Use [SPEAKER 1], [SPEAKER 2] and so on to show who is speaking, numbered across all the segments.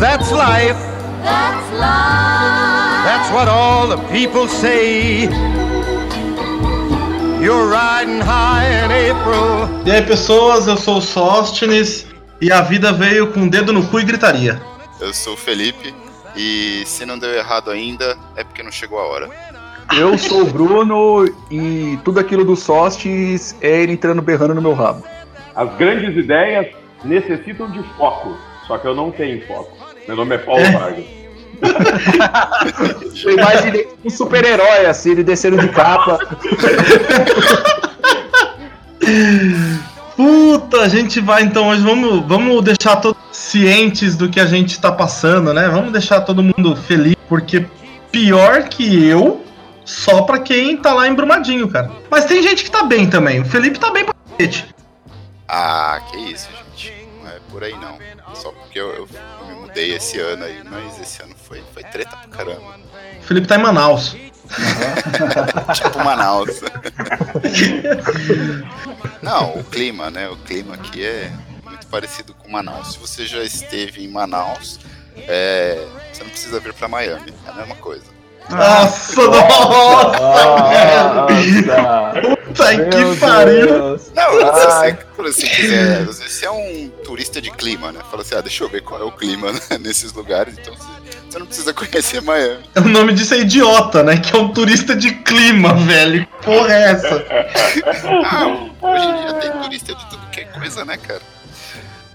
[SPEAKER 1] That's life.
[SPEAKER 2] That's life.
[SPEAKER 1] That's what all the people say. You're riding high in April.
[SPEAKER 3] E aí, pessoas, eu sou o Sóstenes e a vida veio com o dedo no cu e gritaria.
[SPEAKER 4] Eu sou o Felipe e se não deu errado ainda é porque não chegou a hora.
[SPEAKER 5] Eu sou o Bruno e tudo aquilo do Sostes é ele entrando berrando no meu rabo.
[SPEAKER 6] As grandes ideias necessitam de foco, só que eu não tenho foco. Meu nome é Paulo Vargas.
[SPEAKER 5] Eu imaginei um super-herói assim, ele descendo de capa.
[SPEAKER 3] Puta, a gente vai então hoje, vamos, vamos deixar todos cientes do que a gente tá passando, né? Vamos deixar todo mundo feliz, porque pior que eu, só pra quem tá lá embrumadinho, cara. Mas tem gente que tá bem também. O Felipe tá bem pra cacete.
[SPEAKER 4] Ah, que isso, gente. Por aí não. Só porque eu, eu me mudei esse ano aí, mas esse ano foi, foi treta pra caramba.
[SPEAKER 3] O Felipe tá em Manaus.
[SPEAKER 4] tipo Manaus. não, o clima, né? O clima aqui é muito parecido com Manaus. Se você já esteve em Manaus, é, você não precisa vir pra Miami. É a mesma coisa.
[SPEAKER 3] Nossa, nossa, velho. Puta que pariu.
[SPEAKER 4] Não, se você, se você quiser, às vezes você é um turista de clima, né? Fala assim, ah, deixa eu ver qual é o clima né, nesses lugares, então você, você não precisa conhecer Miami.
[SPEAKER 3] O nome disso é idiota, né? Que é um turista de clima, velho. Que porra é essa?
[SPEAKER 4] Ah, hoje em dia tem turista de tudo que é coisa, né, cara?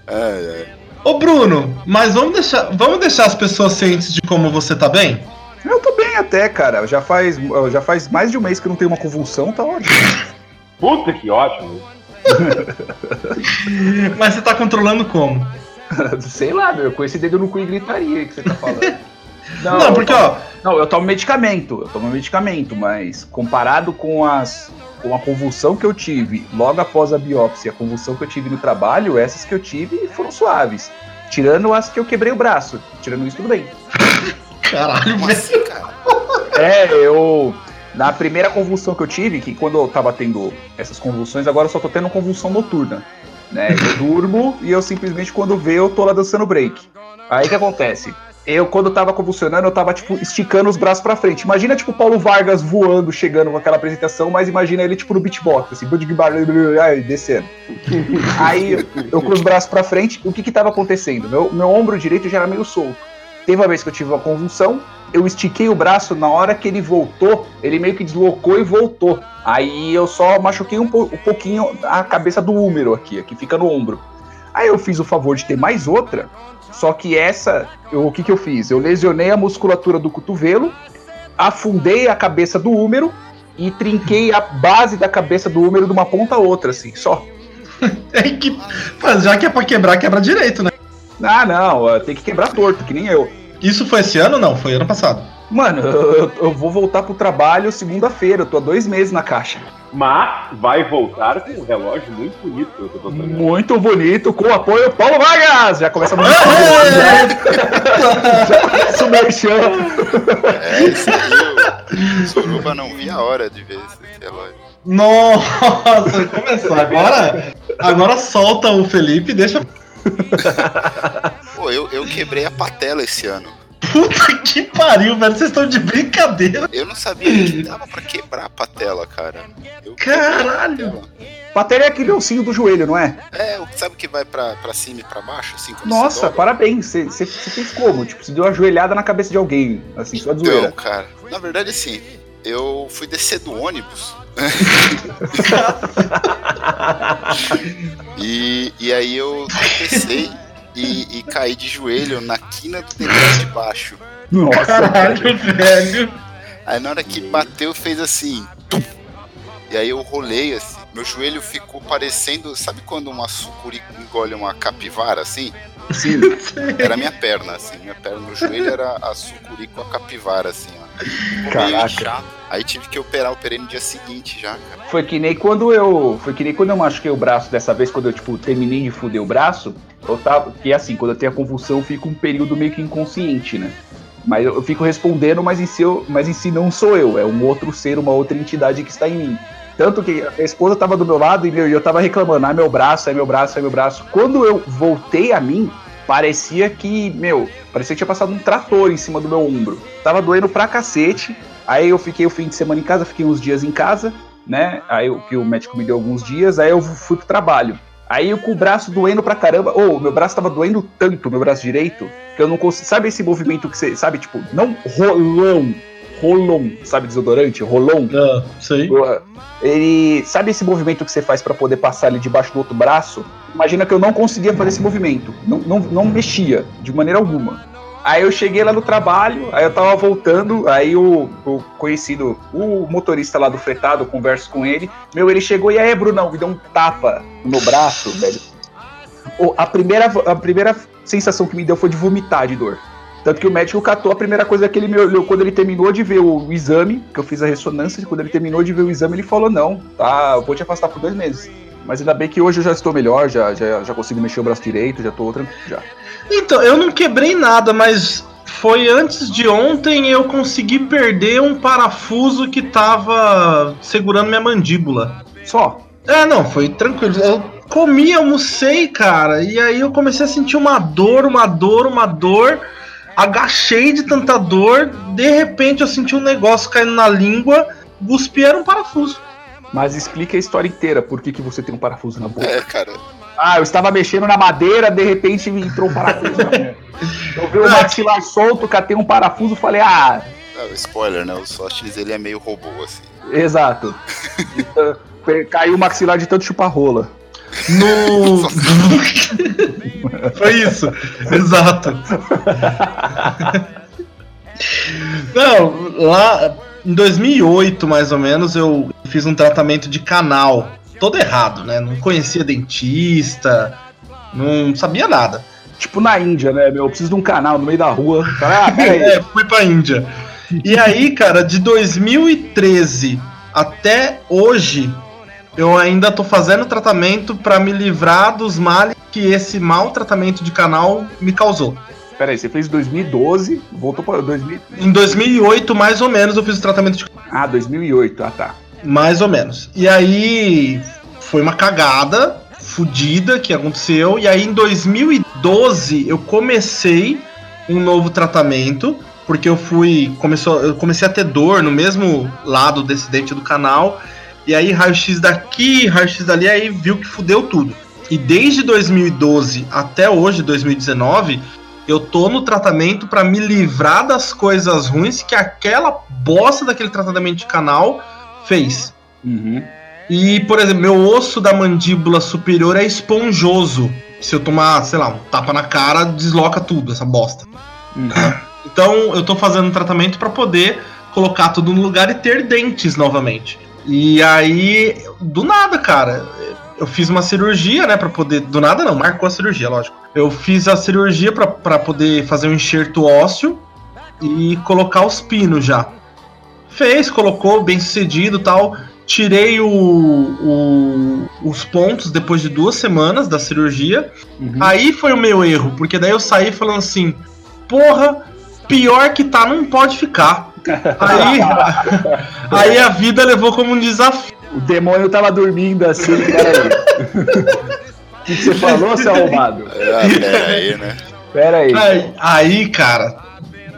[SPEAKER 4] Ai, ai.
[SPEAKER 3] Ô Bruno, mas vamos deixar, vamos deixar as pessoas cientes de como você tá bem?
[SPEAKER 5] Eu tô bem até, cara. Já faz, já faz mais de um mês que eu não tenho uma convulsão, tá ótimo.
[SPEAKER 6] Puta que ótimo.
[SPEAKER 3] Mas você tá controlando como?
[SPEAKER 5] Sei lá, meu, com esse dedo no cu e gritaria que você tá falando.
[SPEAKER 3] Não,
[SPEAKER 5] eu
[SPEAKER 3] porque,
[SPEAKER 5] tomo-
[SPEAKER 3] ó,
[SPEAKER 5] Não, eu tomo medicamento, eu tomo medicamento, mas comparado com as com a convulsão que eu tive logo após a biópsia, a convulsão que eu tive no trabalho, essas que eu tive foram suaves. Tirando as que eu quebrei o braço. Tirando isso, tudo bem.
[SPEAKER 3] Caralho,
[SPEAKER 4] Como
[SPEAKER 3] velho.
[SPEAKER 4] assim, cara?
[SPEAKER 5] É, eu. Na primeira convulsão que eu tive, que quando eu tava tendo essas convulsões, agora eu só tô tendo convulsão noturna. Né? Eu durmo e eu simplesmente, quando vê, eu tô lá dançando break. Aí o que acontece? Eu, quando tava convulsionando, eu tava, tipo, esticando os braços pra frente. Imagina, tipo, Paulo Vargas voando, chegando com aquela apresentação, mas imagina ele, tipo, no beatbox, assim, aí, descendo. Aí, eu com os braços pra frente, o que que tava acontecendo? Meu, meu ombro direito já era meio solto. Teve uma vez que eu tive uma convulsão, eu estiquei o braço, na hora que ele voltou, ele meio que deslocou e voltou. Aí eu só machuquei um, po- um pouquinho a cabeça do húmero aqui, que fica no ombro. Aí eu fiz o favor de ter mais outra, só que essa, eu- o que, que eu fiz? Eu lesionei a musculatura do cotovelo, afundei a cabeça do húmero e trinquei a base da cabeça do húmero de uma ponta a outra, assim, só.
[SPEAKER 3] É que, já que é pra quebrar, quebra direito, né?
[SPEAKER 5] Ah, não, tem que quebrar torto, que nem eu.
[SPEAKER 3] Isso foi esse ano ou não? Foi ano passado.
[SPEAKER 5] Mano, eu, eu vou voltar pro trabalho segunda-feira, eu tô há dois meses na caixa.
[SPEAKER 6] Mas vai voltar com um relógio muito bonito que eu tô.
[SPEAKER 5] Muito bonito, com o apoio Paulo Vargas! Já começa muito Já começa o merchan.
[SPEAKER 4] É, isso aí, o Suruba não via a hora de ver esse relógio.
[SPEAKER 3] Nossa, começou. Agora, agora solta o Felipe e deixa.
[SPEAKER 4] Pô, eu, eu quebrei a patela esse ano.
[SPEAKER 3] Puta que pariu, velho. Vocês estão de brincadeira.
[SPEAKER 4] Eu não sabia que dava pra quebrar a patela, cara. Eu
[SPEAKER 3] Caralho.
[SPEAKER 4] patela.
[SPEAKER 5] É aquele ossinho do joelho, não é?
[SPEAKER 4] É, o- sabe que vai pra, pra cima e pra baixo, assim? quando
[SPEAKER 5] Nossa,
[SPEAKER 4] dobra?
[SPEAKER 5] parabéns. Você você- você fez como? Tipo, você deu uma joelhada na cabeça de alguém, assim, só de
[SPEAKER 4] Então,
[SPEAKER 5] zoeira.
[SPEAKER 4] cara, na verdade, assim, eu fui descer do ônibus. e, e aí eu tropecei e, e caí de joelho na quina do degrau de baixo.
[SPEAKER 5] Nossa,
[SPEAKER 3] Caralho, velho.
[SPEAKER 4] Aí na hora que bateu, fez assim. tum. E aí eu rolei assim. Meu joelho ficou parecendo. Sabe quando uma sucuri engole uma capivara assim?
[SPEAKER 5] sim.
[SPEAKER 4] Era minha perna, assim. Minha perna, meu joelho era a sucuri com a capivara, assim, ó.
[SPEAKER 5] Caraca.
[SPEAKER 4] Aí tive que operar, operei no dia seguinte já, cara.
[SPEAKER 5] Foi que nem quando eu. Foi que nem quando eu machuquei o braço dessa vez, quando eu, tipo, terminei de fuder o braço, eu tava. Que assim, quando eu tenho a convulsão, eu fico um período meio que inconsciente, né? Mas eu, eu fico respondendo, mas em, si eu, mas em si não sou eu, é um outro ser, uma outra entidade que está em mim. Tanto que a esposa tava do meu lado e meu, e eu tava reclamando, ai meu braço, ai meu braço, ai meu braço. Quando eu voltei a mim, parecia que, meu, parecia que tinha passado um trator em cima do meu ombro. Tava doendo pra cacete. Aí eu fiquei o fim de semana em casa, fiquei uns dias em casa, né? Aí o que o médico me deu alguns dias, aí eu fui pro trabalho. Aí eu com o braço doendo pra caramba. Ô, meu braço tava doendo tanto, meu braço direito, que eu não consigo. Sabe esse movimento que você. Sabe, tipo, não rolão. Rolon, sabe desodorante? Rolon.
[SPEAKER 3] Ah, sei.
[SPEAKER 5] Ele. Sabe esse movimento que você faz pra poder passar ali debaixo do outro braço? Imagina que eu não conseguia fazer esse movimento. Não, não, não mexia, de maneira alguma. Aí eu cheguei lá no trabalho, aí eu tava voltando, aí o, o conhecido, o motorista lá do fretado, eu converso com ele. Meu, ele chegou e aí, Brunão, me deu um tapa no braço, velho. O- a, primeira, a primeira sensação que me deu foi de vomitar de dor. Tanto que o médico catou a primeira coisa que ele me olhou quando ele terminou de ver o exame, que eu fiz a ressonância, quando ele terminou de ver o exame, ele falou: Não, tá, eu vou te afastar por dois meses. Mas ainda bem que hoje eu já estou melhor, já, já, já consigo mexer o braço direito, já tô tranquilo. Já.
[SPEAKER 3] Então, eu não quebrei nada, mas foi antes de ontem eu consegui perder um parafuso que tava segurando minha mandíbula.
[SPEAKER 5] Só.
[SPEAKER 3] É, não, foi tranquilo. Eu comi, almocei, cara, e aí eu comecei a sentir uma dor, uma dor, uma dor. Agachei de tanta dor, de repente eu senti um negócio caindo na língua, cuspi era um parafuso.
[SPEAKER 5] Mas explica a história inteira, por que, que você tem um parafuso na boca.
[SPEAKER 4] É, cara.
[SPEAKER 5] Ah, eu estava mexendo na madeira, de repente entrou um parafuso na boca. Eu vi o maxilar solto, catei um parafuso, falei, ah,
[SPEAKER 4] Ah, spoiler, né? O Sóstenes ele é meio robô, assim.
[SPEAKER 5] exato. Então, Caiu o maxilar de tanto chupar rola.
[SPEAKER 3] No. Foi isso, exato. Não, lá em 2008, mais ou menos, eu fiz um tratamento de canal. Todo errado, né? Não conhecia dentista, não sabia nada.
[SPEAKER 5] Tipo na Índia, né, meu? Eu preciso de um canal no meio da rua. Ah.
[SPEAKER 3] É, fui pra Índia. E aí, cara, de 2013 até hoje, eu ainda tô fazendo tratamento pra me livrar dos males que esse mau tratamento de canal me causou.
[SPEAKER 5] Peraí, você fez 2012, voltou para 2000.
[SPEAKER 3] Em 2008, mais ou menos, eu fiz o tratamento de
[SPEAKER 5] Ah, 2008, ah tá.
[SPEAKER 3] mais ou menos. E aí foi uma cagada fodida que aconteceu. E aí em 2012 eu comecei um novo tratamento. Porque eu fui. Começou, eu comecei a ter dor no mesmo lado desse dente do canal. E aí, raio-x daqui, raio-x dali, aí viu que fudeu tudo. E desde 2012 até hoje, 2019, eu tô no tratamento pra me livrar das coisas ruins que aquela bosta daquele tratamento de canal fez.
[SPEAKER 5] Uhum.
[SPEAKER 3] E, por exemplo, meu osso da mandíbula superior é esponjoso. Se eu tomar, sei lá, um tapa na cara, desloca tudo, essa bosta.
[SPEAKER 5] Uhum.
[SPEAKER 3] Então, eu tô fazendo um tratamento pra poder colocar tudo no lugar e ter dentes novamente. E aí, do nada, cara, eu fiz uma cirurgia, né, Pra poder, do nada não, marcou a cirurgia, lógico. Eu fiz a cirurgia pra- pra poder fazer um enxerto ósseo e colocar os pinos já. Fez, colocou, bem sucedido, tal. Tirei o, o- os pontos depois de duas semanas da cirurgia.
[SPEAKER 5] Uhum.
[SPEAKER 3] Aí foi o meu erro, porque daí eu saí falando assim: porra, pior que tá, não pode ficar. Aí, aí a vida levou como um desafio.
[SPEAKER 5] O demônio tava dormindo assim, peraí. O que, que você falou, seu arrombado?
[SPEAKER 4] Ah, pera aí, né?
[SPEAKER 5] Pera aí.
[SPEAKER 3] Aí, aí, cara,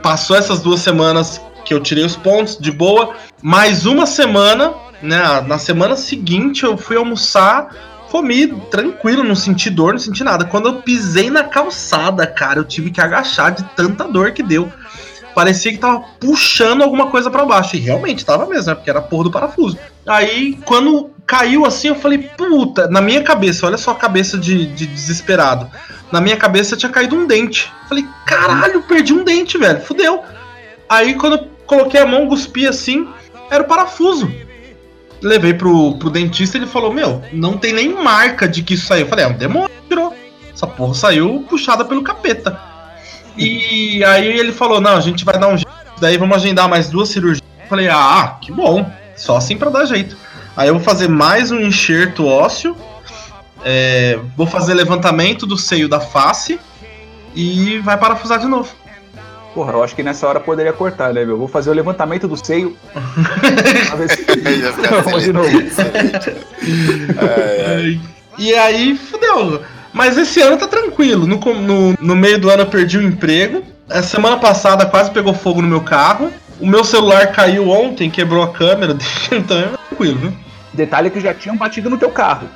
[SPEAKER 3] passou essas duas semanas que eu tirei os pontos de boa. Mais uma semana, né? Na semana seguinte eu fui almoçar, comi tranquilo, não senti dor, não senti nada. Quando eu pisei na calçada, cara, eu tive que agachar de tanta dor que deu. Parecia que tava puxando alguma coisa pra baixo. E realmente tava mesmo, né? Porque era a porra do parafuso. Aí, quando caiu assim, eu falei, puta, na minha cabeça, olha só a cabeça de, de desesperado. Na minha cabeça tinha caído um dente. Falei, caralho, perdi um dente, velho. Fudeu. Aí quando eu coloquei a mão, cuspi assim, era o parafuso. Levei pro, pro dentista ele falou, meu, não tem nem marca de que isso saiu. Eu falei, é um demônio, que tirou. Essa porra saiu puxada pelo capeta. E aí ele falou, não, a gente vai dar um jeito. Daí vamos agendar mais duas cirurgias. Eu falei, ah, que bom. Só assim pra dar jeito. Aí eu vou fazer mais um enxerto ósseo. é, vou fazer levantamento do seio da face. E vai parafusar de novo.
[SPEAKER 5] Porra, eu acho que nessa hora poderia cortar, né, meu? Vou fazer o levantamento do seio. Vamos de novo.
[SPEAKER 4] É, é.
[SPEAKER 3] E aí, fudeu. Mas esse ano tá tranquilo. No, no, no meio do ano eu perdi o emprego. A semana passada quase pegou fogo no meu carro. O meu celular caiu ontem, quebrou a câmera. Então é tranquilo, viu?
[SPEAKER 5] Detalhe que já tinham batido no teu carro.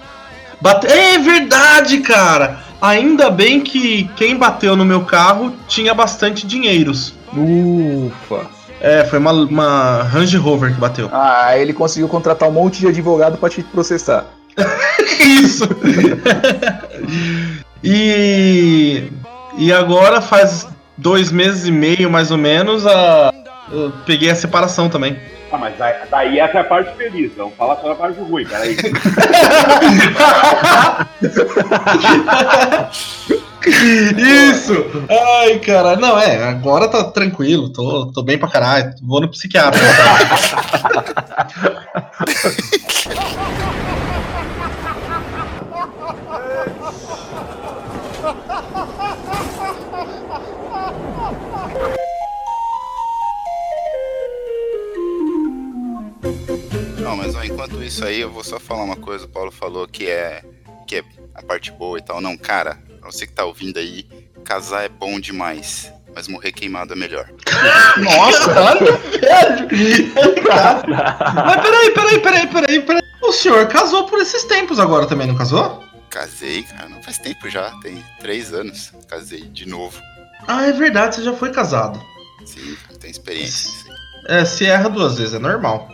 [SPEAKER 3] Bate... É verdade, cara! Ainda bem que quem bateu no meu carro tinha bastante dinheiros.
[SPEAKER 5] Ufa.
[SPEAKER 3] É, foi uma, uma Range Rover que bateu.
[SPEAKER 5] Ah, ele conseguiu contratar um monte de advogado pra te processar.
[SPEAKER 3] Isso! e. E agora faz dois meses e meio, mais ou menos, a. Eu peguei a separação também.
[SPEAKER 6] Ah, mas daí, essa é a parte feliz. Vamos falar só a parte ruim, peraí.
[SPEAKER 3] Isso! Ai, cara, não, é, agora tá tranquilo, tô, tô bem pra caralho, vou no psiquiatra.
[SPEAKER 4] Não, mas ó, enquanto isso aí, eu vou só falar uma coisa. O Paulo falou que é, que é a parte boa e tal. Não, cara, pra você que tá ouvindo aí, casar é bom demais. Mas morrer queimado é melhor.
[SPEAKER 3] Nossa, velho! Mas peraí, peraí, peraí, peraí, peraí. O senhor casou por esses tempos agora também, não casou?
[SPEAKER 4] Casei, cara, não faz tempo já, tem três anos. Casei de novo.
[SPEAKER 3] Ah, é verdade, você já foi casado.
[SPEAKER 4] Sim, tem experiência. Sim.
[SPEAKER 3] É, se erra duas vezes, é normal.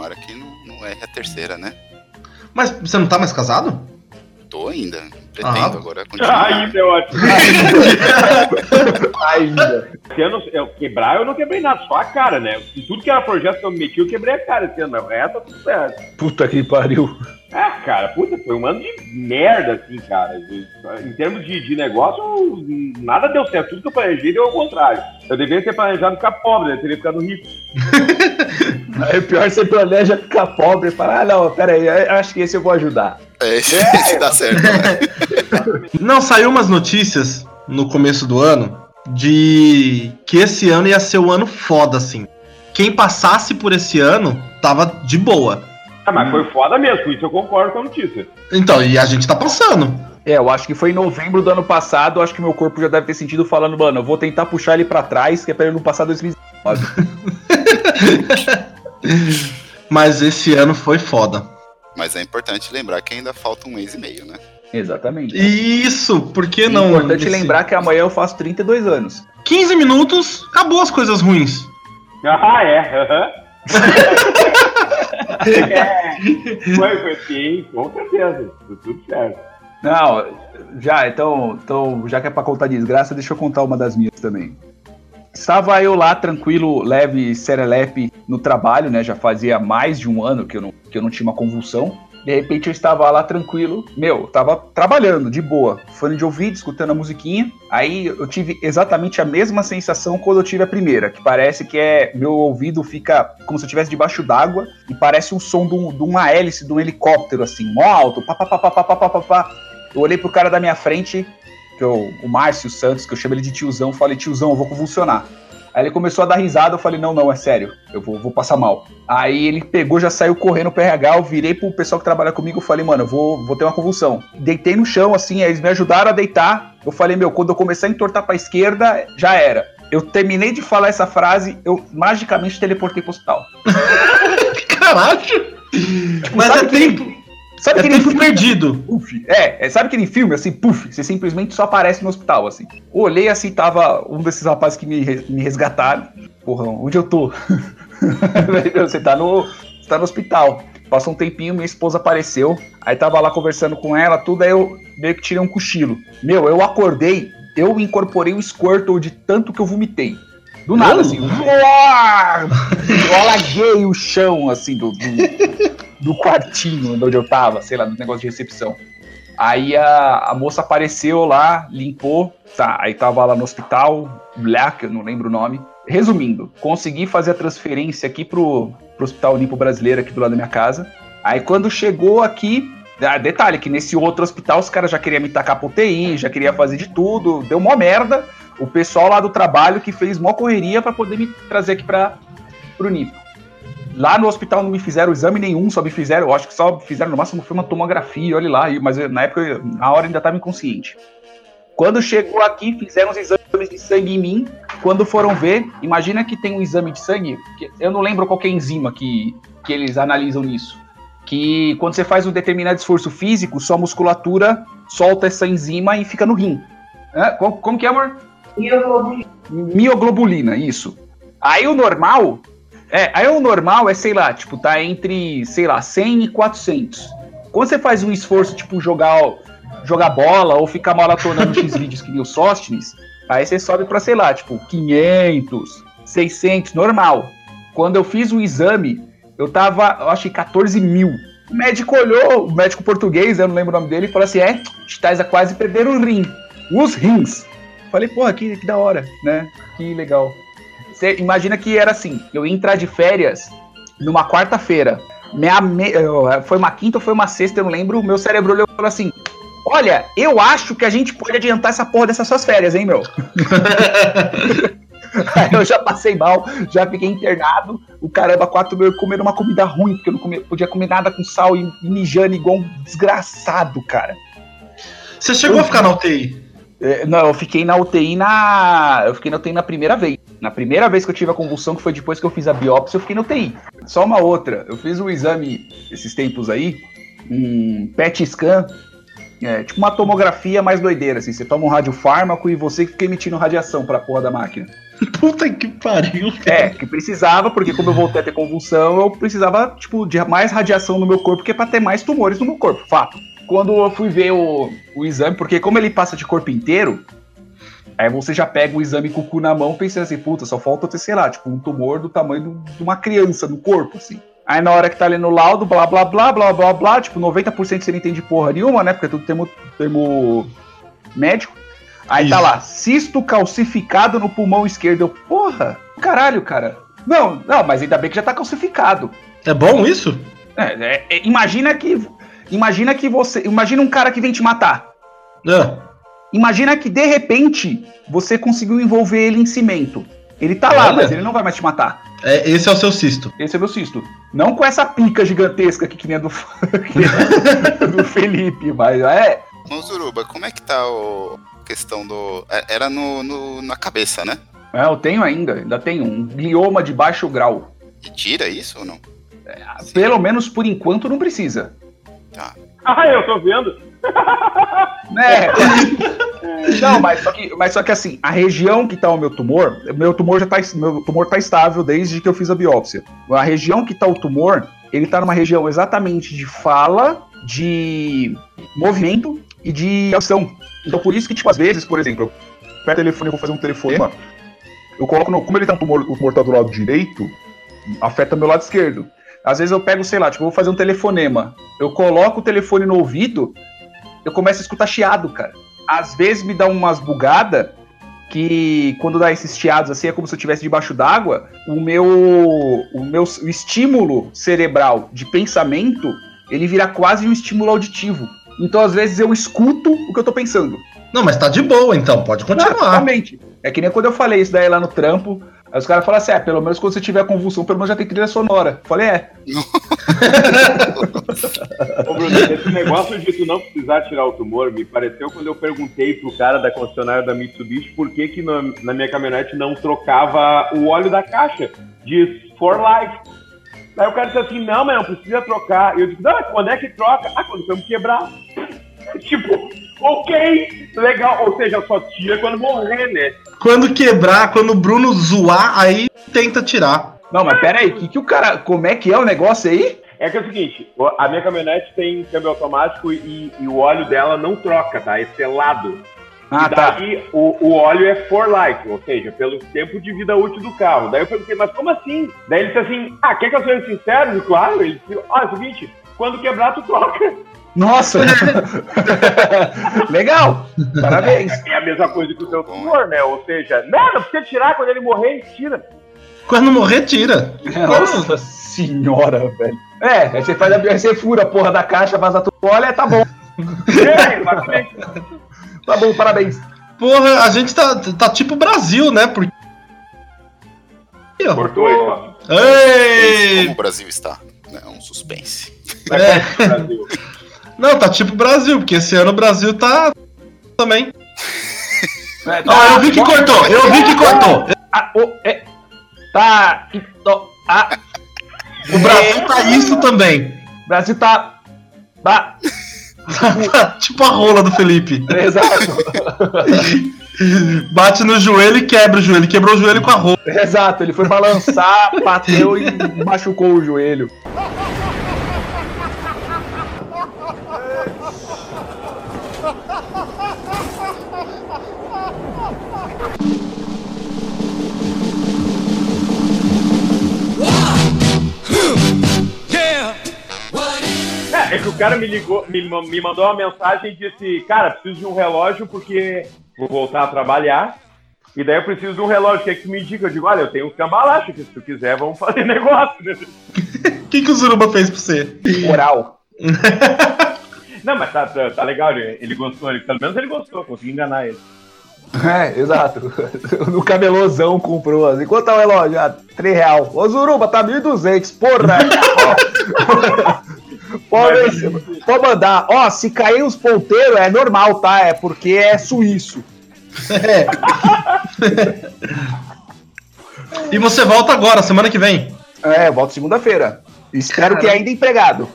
[SPEAKER 4] Tomara que não, não erre a terceira, né?
[SPEAKER 3] Mas você não tá mais casado?
[SPEAKER 4] Tô ainda. Pretendo
[SPEAKER 3] Ah.
[SPEAKER 4] agora continuar.
[SPEAKER 6] Isso é ótimo.
[SPEAKER 5] Ainda.
[SPEAKER 6] Esse ano, eu quebrar, eu não quebrei nada, só a cara, né? Tudo que era projeto que eu me meti, eu quebrei a cara esse ano, mas o resto tá tudo certo.
[SPEAKER 5] Puta que pariu.
[SPEAKER 6] Ah, cara, puta, foi um ano de merda, assim, cara. Em termos de, de negócio, nada deu certo. Tudo que eu planejei deu ao contrário. Eu deveria ter planejado ficar pobre, eu teria ficado rico.
[SPEAKER 5] Aí o pior é você planeja ficar pobre e fala, ah não, pera aí, eu acho que esse eu vou ajudar.
[SPEAKER 4] É, esse, esse dá certo, né?
[SPEAKER 3] Não, saiu umas notícias no começo do ano de que esse ano ia ser o ano foda, assim. Quem passasse por esse ano tava de boa.
[SPEAKER 6] Ah, mas foi foda mesmo, isso eu concordo com a notícia.
[SPEAKER 3] Então, e a gente tá passando.
[SPEAKER 5] É, eu acho que foi em novembro do ano passado, eu acho que meu corpo já deve ter sentido falando, mano, eu vou tentar puxar ele pra trás, que é pra ele não passar 2019.
[SPEAKER 3] Mas esse ano foi foda.
[SPEAKER 4] Mas é importante lembrar que ainda falta um mês e meio, né?
[SPEAKER 5] Exatamente.
[SPEAKER 3] Isso, por que
[SPEAKER 5] É
[SPEAKER 3] não?
[SPEAKER 5] importante
[SPEAKER 3] esse-
[SPEAKER 5] lembrar que amanhã eu faço 32 anos.
[SPEAKER 3] 15 minutos, acabou as coisas ruins.
[SPEAKER 6] Ah, é. aham. é. Foi, foi sim, com certeza. Deu tudo certo.
[SPEAKER 5] Não, já, então, então, já que é pra contar desgraça, deixa eu contar uma das minhas também. Estava eu lá, tranquilo, leve, serelepe no trabalho, né? Já fazia mais de um ano que eu não, que eu não tinha uma convulsão. De repente eu estava lá tranquilo, meu, tava trabalhando, de boa, fone de ouvido, escutando a musiquinha. Aí eu tive exatamente a mesma sensação quando eu tive a primeira, que parece que é. Meu ouvido fica como se eu estivesse debaixo d'água e parece um som de, um- de uma hélice de um helicóptero, assim, mó alto, pá, pá, pá, pá, pá, pá, pá, pá. Eu olhei pro cara da minha frente, que eu, o Márcio Santos, que eu chamo ele de tiozão, falei, tiozão, eu vou convulsionar. Aí ele começou a dar risada, eu falei, não, não, é sério, eu vou, vou passar mal. Aí ele pegou, já saiu correndo pro RH, eu virei pro pessoal que trabalha comigo, eu falei, mano, eu vou, vou ter uma convulsão. Deitei no chão, assim, aí eles me ajudaram a deitar. Eu falei, meu, quando eu começar a entortar pra esquerda, já era. Eu terminei de falar essa frase, eu magicamente teleportei pro hospital.
[SPEAKER 3] Caralho! Mas
[SPEAKER 5] sabe
[SPEAKER 3] é
[SPEAKER 5] que-
[SPEAKER 3] tempo,
[SPEAKER 5] Sabe
[SPEAKER 3] é
[SPEAKER 5] aquele
[SPEAKER 3] tempo
[SPEAKER 5] filme?
[SPEAKER 3] perdido.
[SPEAKER 5] Puf. É, é, sabe aquele filme assim, puf, você simplesmente só aparece no hospital, assim. Olhei assim, tava um desses rapazes que me, me resgataram. Porra, onde eu tô? você tá no. Você tá no hospital. Passou um tempinho, minha esposa apareceu. Aí tava lá conversando com ela, tudo, aí eu meio que tirei um cochilo. Meu, eu acordei, eu incorporei o Squirtle de tanto que eu vomitei. Do nada, assim. Eu alaguei o chão, assim, do, do, do quartinho onde eu tava, sei lá, no negócio de recepção. Aí a, a moça apareceu lá, limpou, tá, aí tava lá no hospital, Black, eu não lembro o nome. Resumindo, consegui fazer a transferência aqui pro, pro Hospital Limpo Brasileiro, aqui do lado da minha casa. Aí quando chegou aqui, ah, detalhe, que nesse outro hospital os caras já queriam me tacar pro UTI, já queria fazer de tudo, deu mó merda. O pessoal lá do trabalho que fez mó correria pra poder me trazer aqui pra, pro Nipo. Lá no hospital não me fizeram exame nenhum, só me fizeram, eu acho que só fizeram no máximo foi uma tomografia, olha lá, mas na época, na hora ainda estava inconsciente. Quando chegou aqui, fizeram os exames de sangue em mim. Quando foram ver, imagina que tem um exame de sangue, eu não lembro qual é a enzima que, que eles analisam nisso. Que quando você faz um determinado esforço físico, sua musculatura solta essa enzima e fica no rim. Hã? Como, como que é, amor? Mioglobulina, isso. Aí o normal, é, aí o normal é, sei lá, tipo, tá entre, sei lá, 100 e 400. Quando você faz um esforço, tipo, jogar, jogar bola ou ficar maratonando X vídeos que nem o Sóstenes, aí você sobe pra, sei lá, tipo, 500, 600, normal. Quando eu fiz o exame, eu tava, eu acho que 14 mil. O médico olhou, o médico português, eu não lembro o nome dele, e falou assim: é, estás a quase perder o rim. Os rins. Falei, porra, que, que da hora, né? Que legal. Você imagina que era assim: eu ia entrar de férias numa quarta-feira. Minha me- Foi uma quinta ou foi uma sexta, eu não lembro. O meu cérebro olhou e falou assim: Olha, eu acho que a gente pode adiantar essa porra dessas suas férias, hein, meu? Aí eu já passei mal, já fiquei internado. O caramba, quatro meu comendo uma comida ruim, porque eu não comia- podia comer nada com sal e, e mijando igual um desgraçado, cara.
[SPEAKER 3] Você chegou a ficar na UTI?
[SPEAKER 5] É, Não, eu fiquei na UTI na. Eu fiquei na UTI na primeira vez. Na primeira vez que eu tive a convulsão, que foi depois que eu fiz a biópsia, eu fiquei na UTI. Só uma outra. Eu fiz um exame esses tempos aí, um PET scan, é, tipo uma tomografia mais doideira, assim. Você toma um radiofármaco e você que fica emitindo radiação pra porra da máquina.
[SPEAKER 3] Puta que pariu.
[SPEAKER 5] É, que precisava, porque como eu voltei a ter convulsão, eu precisava, tipo, de mais radiação no meu corpo, que é pra ter mais tumores no meu corpo, fato. Quando eu fui ver o, o exame, porque como ele passa de corpo inteiro, aí você já pega o exame com o cu na mão, pensando assim, puta, só falta ter, sei lá, tipo, um tumor do tamanho de uma criança no corpo, assim. Aí na hora que tá lendo o laudo, blá, blá, blá, blá, blá, blá, tipo, 90% você não entende porra nenhuma, né, porque é tudo termo, termo médico. Aí tá
[SPEAKER 3] Isso.
[SPEAKER 5] lá, cisto calcificado no pulmão esquerdo. Eu, porra, caralho, cara. Não, não, mas ainda bem que já tá calcificado.
[SPEAKER 3] É bom isso?
[SPEAKER 5] É, é, é, imagina que. Imagina que você. Imagina um cara que vem te matar.
[SPEAKER 3] Ah,
[SPEAKER 5] Imagina que de repente você conseguiu envolver ele em cimento. Ele tá lá,
[SPEAKER 3] Olha.
[SPEAKER 5] mas ele não vai mais te matar.
[SPEAKER 3] é, esse é o seu cisto.
[SPEAKER 5] Esse é meu cisto. Não com essa pica gigantesca aqui que nem a do, que do Felipe, mas é.
[SPEAKER 4] Ô, Zuruba, como é que tá o a questão do. é- Era no, no- na cabeça, né?
[SPEAKER 5] é, Eu tenho ainda, ainda tenho um glioma de baixo grau.
[SPEAKER 4] E tira isso ou não? Sim.
[SPEAKER 5] Pelo menos por enquanto não precisa.
[SPEAKER 4] Tá.
[SPEAKER 6] Ah, eu tô vendo.
[SPEAKER 5] Né? Não, mas só, que, mas só que assim, a região que tá o meu tumor, meu tumor já tá, meu tumor tá estável desde que eu fiz a biópsia. A região que tá o tumor, ele tá numa região exatamente de fala, de movimento e de ação. Então por isso que, tipo, às vezes, por exemplo, eu pego o telefone e vou fazer um telefonema, eu coloco no. Como ele tá tumor, o tumor tá do lado direito, afeta meu lado esquerdo. Às vezes eu pego, sei lá, tipo, vou fazer um telefonema. Eu coloco o telefone no ouvido, eu começo a escutar chiado, cara. Às vezes me dá umas bugadas que quando dá esses chiados assim é como se eu estivesse debaixo d'água. O meu, o meu o estímulo cerebral de pensamento ele vira quase um estímulo auditivo. Então às vezes eu escuto o que eu tô pensando.
[SPEAKER 3] Não, mas tá de boa então, pode
[SPEAKER 5] Não,
[SPEAKER 3] continuar.
[SPEAKER 5] realmente. É que nem quando eu falei isso daí lá no trampo. Aí os caras falam assim: é, pelo menos quando você tiver convulsão, pelo menos já tem trilha sonora. Eu falei, é.
[SPEAKER 6] Ô, Bruno, esse negócio de tu não precisar tirar o tumor me pareceu quando eu perguntei pro cara da concessionária da Mitsubishi por que, que na, na minha caminhonete não trocava o óleo da caixa. Diz for life. Aí o cara disse assim: não, mas não precisa trocar. E eu disse: não, quando é que troca? Ah, quando vamos quebrar. tipo, ok, legal. Ou seja, só tira quando morrer, né?
[SPEAKER 3] Quando quebrar, quando o Bruno zoar, aí tenta tirar.
[SPEAKER 5] Não, mas pera aí, que, que o cara. Como é que é o negócio aí?
[SPEAKER 6] É que é o seguinte, a minha caminhonete tem câmbio automático e, e o óleo dela não troca, tá? É selado.
[SPEAKER 5] Ah,
[SPEAKER 6] e
[SPEAKER 5] tá.
[SPEAKER 6] daí o, o óleo é for life, ou seja, pelo tempo de vida útil do carro. Daí eu perguntei, mas como assim? Daí ele disse assim, ah, quer que eu seja sincero? E claro, ele disse, ah, é o seguinte, quando quebrar tu troca.
[SPEAKER 5] Nossa! Legal! Parabéns!
[SPEAKER 6] É a mesma coisa que o teu tumor, né? Ou seja, não, não precisa tirar, quando ele morrer, tira.
[SPEAKER 3] Quando morrer, tira.
[SPEAKER 5] Nossa senhora, velho. É, aí você faz a aí você fura a porra da caixa, vaza tudo, olha, tá bom.
[SPEAKER 6] É.
[SPEAKER 5] Tá bom, parabéns.
[SPEAKER 3] Porra, a gente tá, tá tipo Brasil, né? Porque.
[SPEAKER 6] Cortou aí, só.
[SPEAKER 3] Ei!
[SPEAKER 4] Como o Brasil está. É um suspense.
[SPEAKER 3] É. Não, tá tipo Brasil, porque esse ano o Brasil tá também.
[SPEAKER 5] É,
[SPEAKER 3] Ah, eu vi que cortou, eu vi que cortou.
[SPEAKER 5] Ah, o- é, tá. e- ó, ah,
[SPEAKER 3] O Brasil tá isso também.
[SPEAKER 5] o Brasil tá. Tá.
[SPEAKER 3] Tá tipo a rola do Felipe.
[SPEAKER 5] Exato.
[SPEAKER 3] Bate no joelho e quebra o joelho. Quebrou o joelho com a rola.
[SPEAKER 5] Exato, ele foi balançar, bateu e machucou o joelho.
[SPEAKER 6] É, é que o cara me ligou, me, me mandou uma mensagem e disse, cara, preciso de um relógio porque vou voltar a trabalhar. E daí eu preciso de um relógio, o que é que tu me indica? Eu digo, olha, eu tenho um cambalacho que se tu quiser, vamos fazer negócio.
[SPEAKER 3] O que, que o Zuruba fez pra você?
[SPEAKER 5] Moral.
[SPEAKER 6] Não, mas tá, tá, tá legal, ele, ele gostou, ele, pelo menos ele gostou, consegui enganar ele.
[SPEAKER 5] É, exato. No camelozão comprou. Assim, quanto tá o relógio? Ah, 3 real. Ô Zuruba, tá 1.200. Porra! Pode, pode mandar. Ó, se cair os ponteiros é normal, tá? É porque é suíço.
[SPEAKER 3] E você volta agora, semana que vem.
[SPEAKER 5] É, eu volto segunda-feira. Espero que
[SPEAKER 3] Caramba.
[SPEAKER 5] ainda empregado.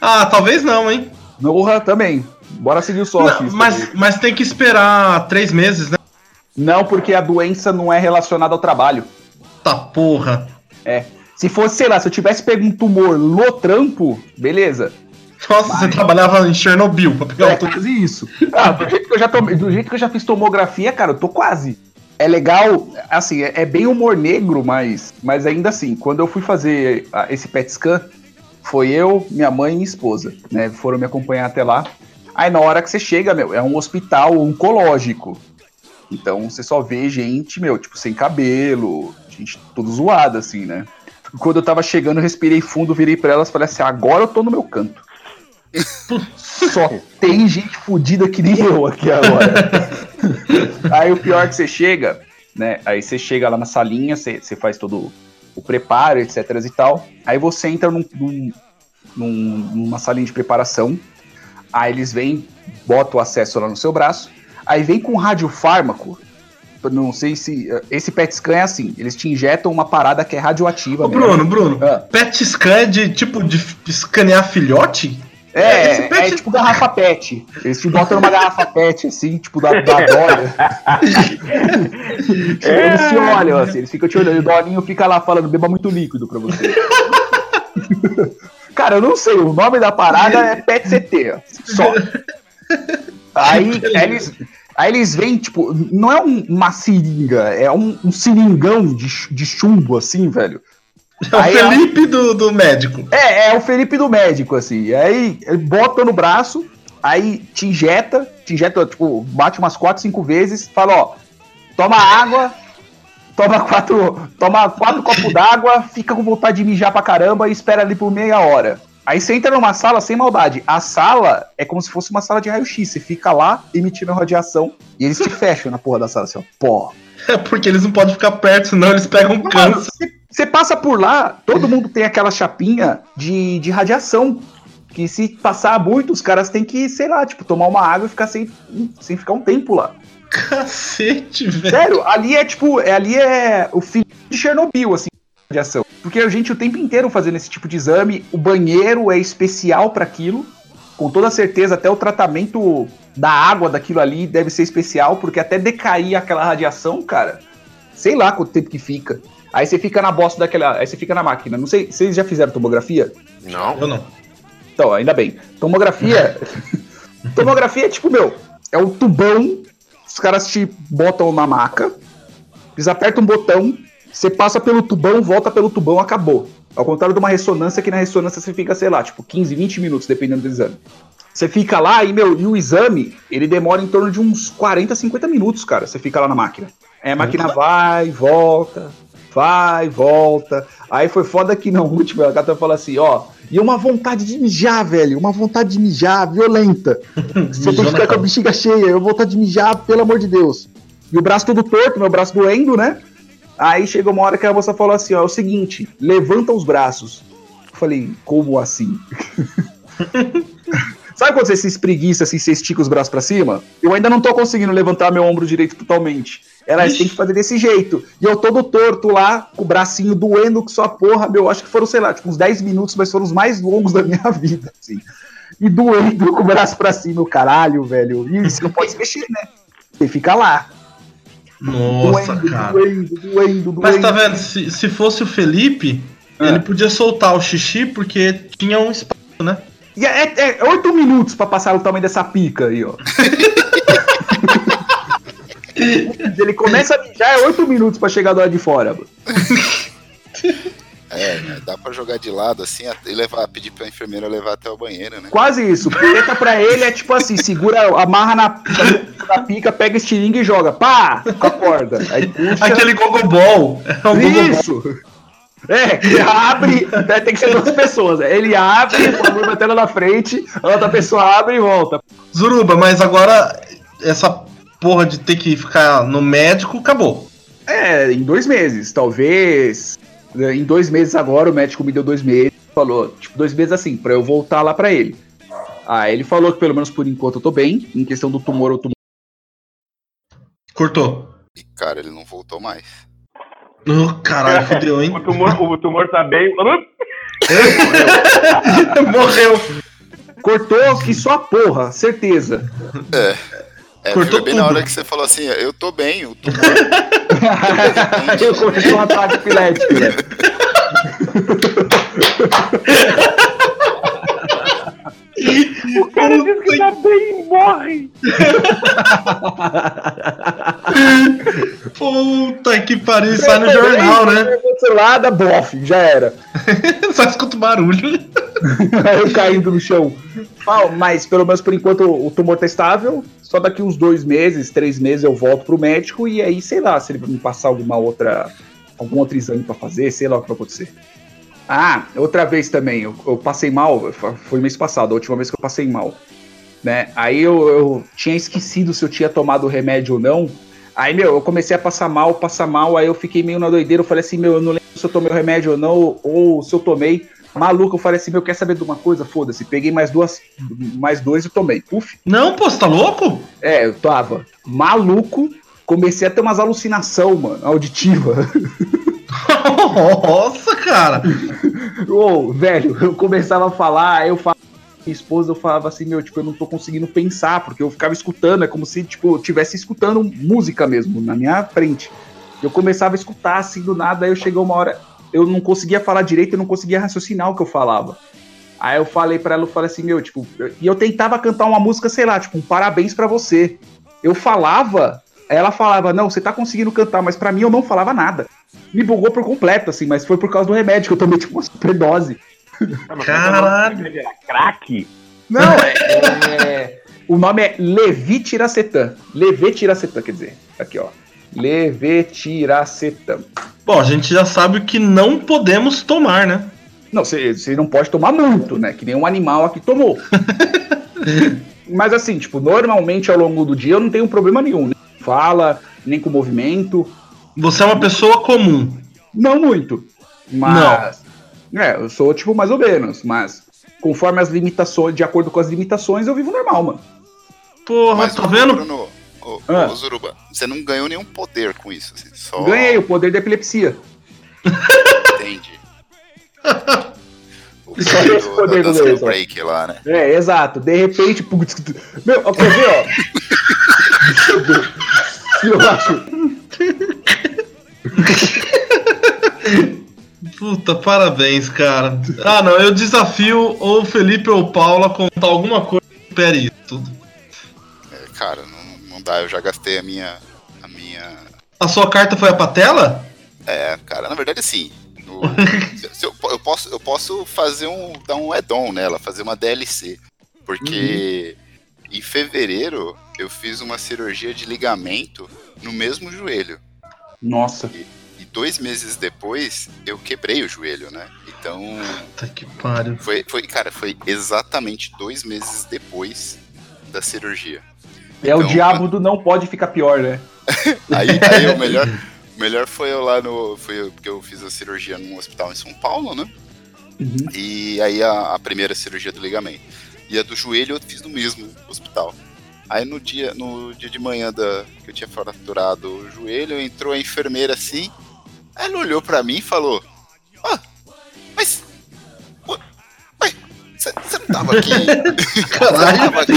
[SPEAKER 3] Ah, talvez não, hein?
[SPEAKER 5] Porra, também. Bora seguir o sócio.
[SPEAKER 3] Mas, mas tem que esperar três meses, né?
[SPEAKER 5] Não, porque a doença não é relacionada ao trabalho.
[SPEAKER 3] Tá porra.
[SPEAKER 5] É. Se fosse, sei lá, se eu tivesse pego um tumor no trampo, beleza.
[SPEAKER 3] Nossa, você trabalhava em Chernobyl pra pegar
[SPEAKER 5] É
[SPEAKER 3] o tu-
[SPEAKER 5] quase isso. Ah, do jeito que eu já tomei, do jeito que eu já fiz tomografia, cara, eu tô quase. É legal, assim, é, é bem humor negro, mas, mas ainda assim, quando eu fui fazer esse PET scan, foi eu, minha mãe e minha esposa, né? Foram me acompanhar até lá. Aí na hora que você chega, meu, é um hospital oncológico. Então você só vê gente, meu, tipo, sem cabelo, gente tudo zoada, assim, né? Quando eu tava chegando, eu respirei fundo, virei pra elas e falei assim: agora eu tô no meu canto. Só tem gente fodida que nem eu aqui agora. aí o pior é que você chega, né? Aí você chega lá na salinha, você, você faz todo o preparo, etc e tal. Aí você entra num, num- num- numa salinha de preparação. Aí eles vêm, botam o acesso lá no seu braço. Aí vem com radiofármaco. Eu Não sei se. eh, Esse PET scan é assim: eles te injetam uma parada que é radioativa.
[SPEAKER 3] Ô,
[SPEAKER 5] mesmo.
[SPEAKER 3] Bruno, Bruno,
[SPEAKER 5] Ah.
[SPEAKER 3] pet scan é de tipo de escanear filhote?
[SPEAKER 5] É,
[SPEAKER 3] Esse
[SPEAKER 5] é,
[SPEAKER 3] pet-
[SPEAKER 5] tipo garrafa pet. Eles te botam numa garrafa pet, assim, tipo da, da Dória. Eles te olham, assim, eles ficam te olhando. E o Dolinho fica lá falando, beba muito líquido pra você. Cara, eu não sei, o nome da parada é PET CT, ó, só. Aí eles, aí eles vêm, tipo, não é um- uma seringa, é um, um seringão de, de chumbo, assim, velho.
[SPEAKER 3] É o
[SPEAKER 5] Aí
[SPEAKER 3] Felipe do, do médico.
[SPEAKER 5] É, é o Felipe do médico, assim. Aí ele bota no braço, aí te injeta, te injeta, tipo, bate umas 4, 5 vezes, fala, ó, toma água, toma quatro, toma quatro copos d'água, fica com vontade de mijar pra caramba e espera ali por meia hora. Aí você entra numa sala sem maldade. A sala é como se fosse uma sala de raio-x. Você fica lá emitindo radiação e eles te fecham na porra da sala, assim, ó. Pó.
[SPEAKER 3] É porque eles não podem ficar perto, senão eles pegam
[SPEAKER 5] Mano,
[SPEAKER 3] câncer.
[SPEAKER 5] você- passa por lá, todo mundo tem aquela chapinha de, de radiação. Que se passar muito, os caras têm que, sei lá, tipo, tomar uma água e ficar sem, sem ficar um tempo lá.
[SPEAKER 3] Cacete, velho.
[SPEAKER 5] Sério, ali é tipo, é, ali é o fim de Chernobyl, assim, radiação. Porque a gente o tempo inteiro fazendo esse tipo de exame, o banheiro é especial para aquilo. Com toda certeza, até o tratamento da água daquilo ali deve ser especial, porque até decair aquela radiação, cara, sei lá quanto tempo que fica. Aí você fica na bosta daquela. Aí você fica na máquina. Não sei, vocês já fizeram tomografia?
[SPEAKER 4] Não.
[SPEAKER 3] Eu não.
[SPEAKER 5] Então, ainda bem. Tomografia. tomografia é tipo, meu, é um tubão, os caras te botam na maca, eles apertam um botão, você passa pelo tubão, volta pelo tubão, acabou. Ao contrário de uma ressonância, que na ressonância você fica, sei lá, tipo 15, 20 minutos, dependendo do exame. Você fica lá e, meu, e o exame, ele demora em torno de uns 40, 50 minutos, cara. Você fica lá na máquina. Aí a máquina vai, volta, vai, volta. Aí foi foda que na última, a gata fala assim, ó, e uma vontade de mijar, velho, uma vontade de mijar violenta. Você tem que ficar com a bexiga cheia, eu vontade de mijar, pelo amor de Deus. E o braço todo torto, meu braço doendo, né? Aí chegou uma hora que a moça falou assim: ó, é o seguinte, levanta os braços. Eu falei, como assim? Sabe quando você se espreguiça assim, você estica os braços pra cima? Eu ainda não tô conseguindo levantar meu ombro direito totalmente. Ela tem que fazer desse jeito. E eu todo torto lá, com o bracinho doendo com sua porra, meu, acho que foram, sei lá, tipo, uns 10 minutos, mas foram os mais longos da minha vida, assim. E doendo com o braço pra cima, o caralho, velho. E você não pode se mexer, né? Você fica lá.
[SPEAKER 3] Nossa,
[SPEAKER 5] doendo,
[SPEAKER 3] cara.
[SPEAKER 5] doendo, doendo, doendo.
[SPEAKER 3] Mas tá vendo, se, se fosse o Felipe,
[SPEAKER 5] Ah.
[SPEAKER 3] ele podia soltar o xixi porque tinha um espaço, né?
[SPEAKER 5] E é, é, é 8 minutos pra passar o tamanho dessa pica aí, ó. Ele começa a mijar, é 8 minutos pra chegar do lado de fora. mano.
[SPEAKER 4] É, né, dá pra jogar de lado assim e levar, pedir pra enfermeira levar até o banheiro, né?
[SPEAKER 5] Quase isso. Punheta pra ele é tipo assim: segura, amarra na, na pica, pega estilingue e joga. Pá! Com a corda. Aí puxa.
[SPEAKER 3] Aquele gogobol. É um gogobol.
[SPEAKER 5] Isso! É, ele abre, né, tem que ser duas pessoas. Ele abre, o bagulho batendo na frente, a outra pessoa abre e volta.
[SPEAKER 3] Zuruba, mas agora essa porra de ter que ficar no médico acabou.
[SPEAKER 5] É, em dois meses, talvez. Em dois meses agora, o médico me deu dois meses. Falou, tipo, dois meses assim, pra eu voltar lá pra ele. Ah, ele falou que pelo menos por enquanto eu tô bem. Em questão do tumor, eu tô.
[SPEAKER 3] Cortou.
[SPEAKER 4] E cara, ele não voltou mais.
[SPEAKER 3] Oh, caralho, fudeu, hein?
[SPEAKER 6] O tumor, o tumor tá bem.
[SPEAKER 3] Morreu.
[SPEAKER 5] Cortou que só a porra, certeza.
[SPEAKER 4] É,
[SPEAKER 3] Cortou
[SPEAKER 4] foi bem na
[SPEAKER 3] tudo.
[SPEAKER 4] hora que você falou assim, eu tô bem, o tumor
[SPEAKER 5] eu comecei um ataque epilético, né?
[SPEAKER 6] O cara disse que tá bem e morre.
[SPEAKER 3] Puta que pariu, sai no jornal, né?
[SPEAKER 5] Cancelada, bof, já era.
[SPEAKER 3] Só escuta o barulho.
[SPEAKER 5] Aí eu caindo no chão. Ah, mas pelo menos por enquanto o tumor tá estável. Só daqui uns dois meses, três meses eu volto pro médico e aí sei lá se ele vai me passar alguma outra. algum outro exame pra fazer, sei lá o que vai acontecer. Ah, outra vez também, eu, eu passei mal, foi mês passado, a última vez que eu passei mal. Né? Aí eu, eu tinha esquecido se eu tinha tomado o remédio ou não. Aí, meu, eu comecei a passar mal, passar mal, aí eu fiquei meio na doideira. Eu falei assim, meu, eu não lembro se eu tomei o remédio ou não, ou se eu tomei. Maluco, eu falei assim, meu, quer saber de uma coisa? Foda-se. Peguei mais duas, mais dois e tomei. Puf.
[SPEAKER 3] Não, pô, você tá louco?
[SPEAKER 5] É, eu tava maluco. Comecei a ter umas alucinação, mano, auditiva.
[SPEAKER 3] Nossa, cara.
[SPEAKER 5] Velho, eu começava a falar, eu falava minha esposa, eu falava assim, meu, tipo, eu não tô conseguindo pensar, porque eu ficava escutando, é como se, tipo, eu tivesse escutando música mesmo, na minha frente. Eu começava a escutar, assim, do nada, aí eu chegou uma hora, eu não conseguia falar direito, eu não conseguia raciocinar o que eu falava. Aí eu falei pra ela, eu falei assim, meu, tipo, eu- e eu tentava cantar uma música, sei lá, tipo, um parabéns pra você. Eu falava, ela falava, não, você tá conseguindo cantar, mas pra mim eu não falava nada. Me bugou por completo, assim, mas foi por causa do remédio que eu tomei, tipo, uma superdose.
[SPEAKER 3] Caralho.
[SPEAKER 6] Era craque.
[SPEAKER 5] Não, é, é- O nome é Levitiracetam. Levitiracetam, quer dizer. Aqui, ó. Levitiracetam.
[SPEAKER 3] Bom, a gente já sabe que não podemos tomar, né?
[SPEAKER 5] Não, você você não pode tomar muito, né? Que nem um animal aqui tomou. Mas assim, tipo, normalmente ao longo do dia eu não tenho problema nenhum. Nem com fala, nem com movimento.
[SPEAKER 3] Você é uma pessoa comum.
[SPEAKER 5] Não muito. Mas. É, eu sou, tipo, mais ou menos. Mas conforme as limitações, de acordo com as limitações, eu vivo normal, mano.
[SPEAKER 3] Porra,
[SPEAKER 4] Mas,
[SPEAKER 3] tá vendo?
[SPEAKER 4] Bruno, ô,
[SPEAKER 5] Ah.
[SPEAKER 4] ô, Zuruba, você não ganhou nenhum poder com isso, assim, só
[SPEAKER 5] Ganhei o poder da epilepsia.
[SPEAKER 4] entende. O
[SPEAKER 5] Só
[SPEAKER 4] poder
[SPEAKER 5] esse
[SPEAKER 4] do,
[SPEAKER 5] poder do ó.
[SPEAKER 4] break lá, né?
[SPEAKER 5] É, exato. De repente. putz, Meu, quer ver, ó? Eu acho.
[SPEAKER 3] Puta, parabéns, cara. Ah, não, eu desafio ou o Felipe ou o Paulo a contar alguma coisa que supere isso tudo.
[SPEAKER 4] É, cara, não, não dá, eu já gastei a minha. A minha.
[SPEAKER 3] A sua carta foi a patela?
[SPEAKER 4] É, cara, na verdade assim. no- se- se eu, eu posso, eu posso fazer um. dar um add-on nela, fazer uma DLC. Porque em fevereiro eu fiz uma cirurgia de ligamento no mesmo joelho.
[SPEAKER 5] Nossa.
[SPEAKER 4] E dois meses depois eu quebrei o joelho, né? Então.
[SPEAKER 3] Puta que pariu.
[SPEAKER 4] Foi, foi, cara, foi exatamente dois meses depois da cirurgia.
[SPEAKER 5] É o
[SPEAKER 4] Então,
[SPEAKER 5] diabo do não pode ficar pior, né?
[SPEAKER 4] Aí, aí o melhor, O melhor foi eu lá no. Foi eu, porque eu fiz a cirurgia num hospital em São Paulo, né?
[SPEAKER 5] Uhum.
[SPEAKER 4] E aí a, a primeira cirurgia do ligamento. E a do joelho eu fiz no mesmo hospital. Aí no dia, no dia de manhã da, que eu tinha fraturado o joelho, entrou a enfermeira assim. Ela olhou pra mim e falou: Ah, mas. Ué, você não tava aqui?
[SPEAKER 3] Caralho.
[SPEAKER 4] Tava aqui?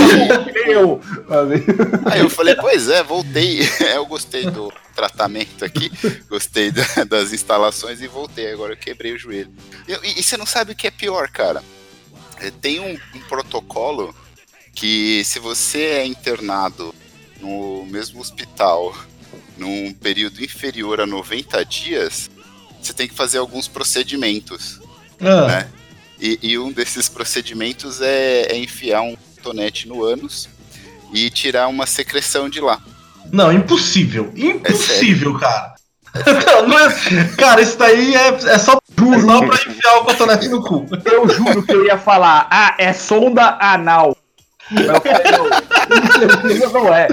[SPEAKER 5] Eu.
[SPEAKER 4] Aí eu falei, pois é, voltei. Eu gostei do tratamento aqui, gostei da- das instalações e voltei. Agora eu quebrei o joelho. E, e você não sabe o que é pior, cara. É, Tem um, um protocolo que se você é internado no mesmo hospital num período inferior a 90 dias, você tem que fazer alguns procedimentos
[SPEAKER 3] Ah,
[SPEAKER 4] né? E, e um desses procedimentos é, é enfiar um tonete no ânus e tirar uma secreção de lá.
[SPEAKER 3] Não, impossível. Impossível, cara. Não, não é- cara, isso daí é, é só, é só pra enfiar o cotonete no cu.
[SPEAKER 5] Eu juro que eu ia falar, ah, é sonda anal. Mas eu falei, não, não é.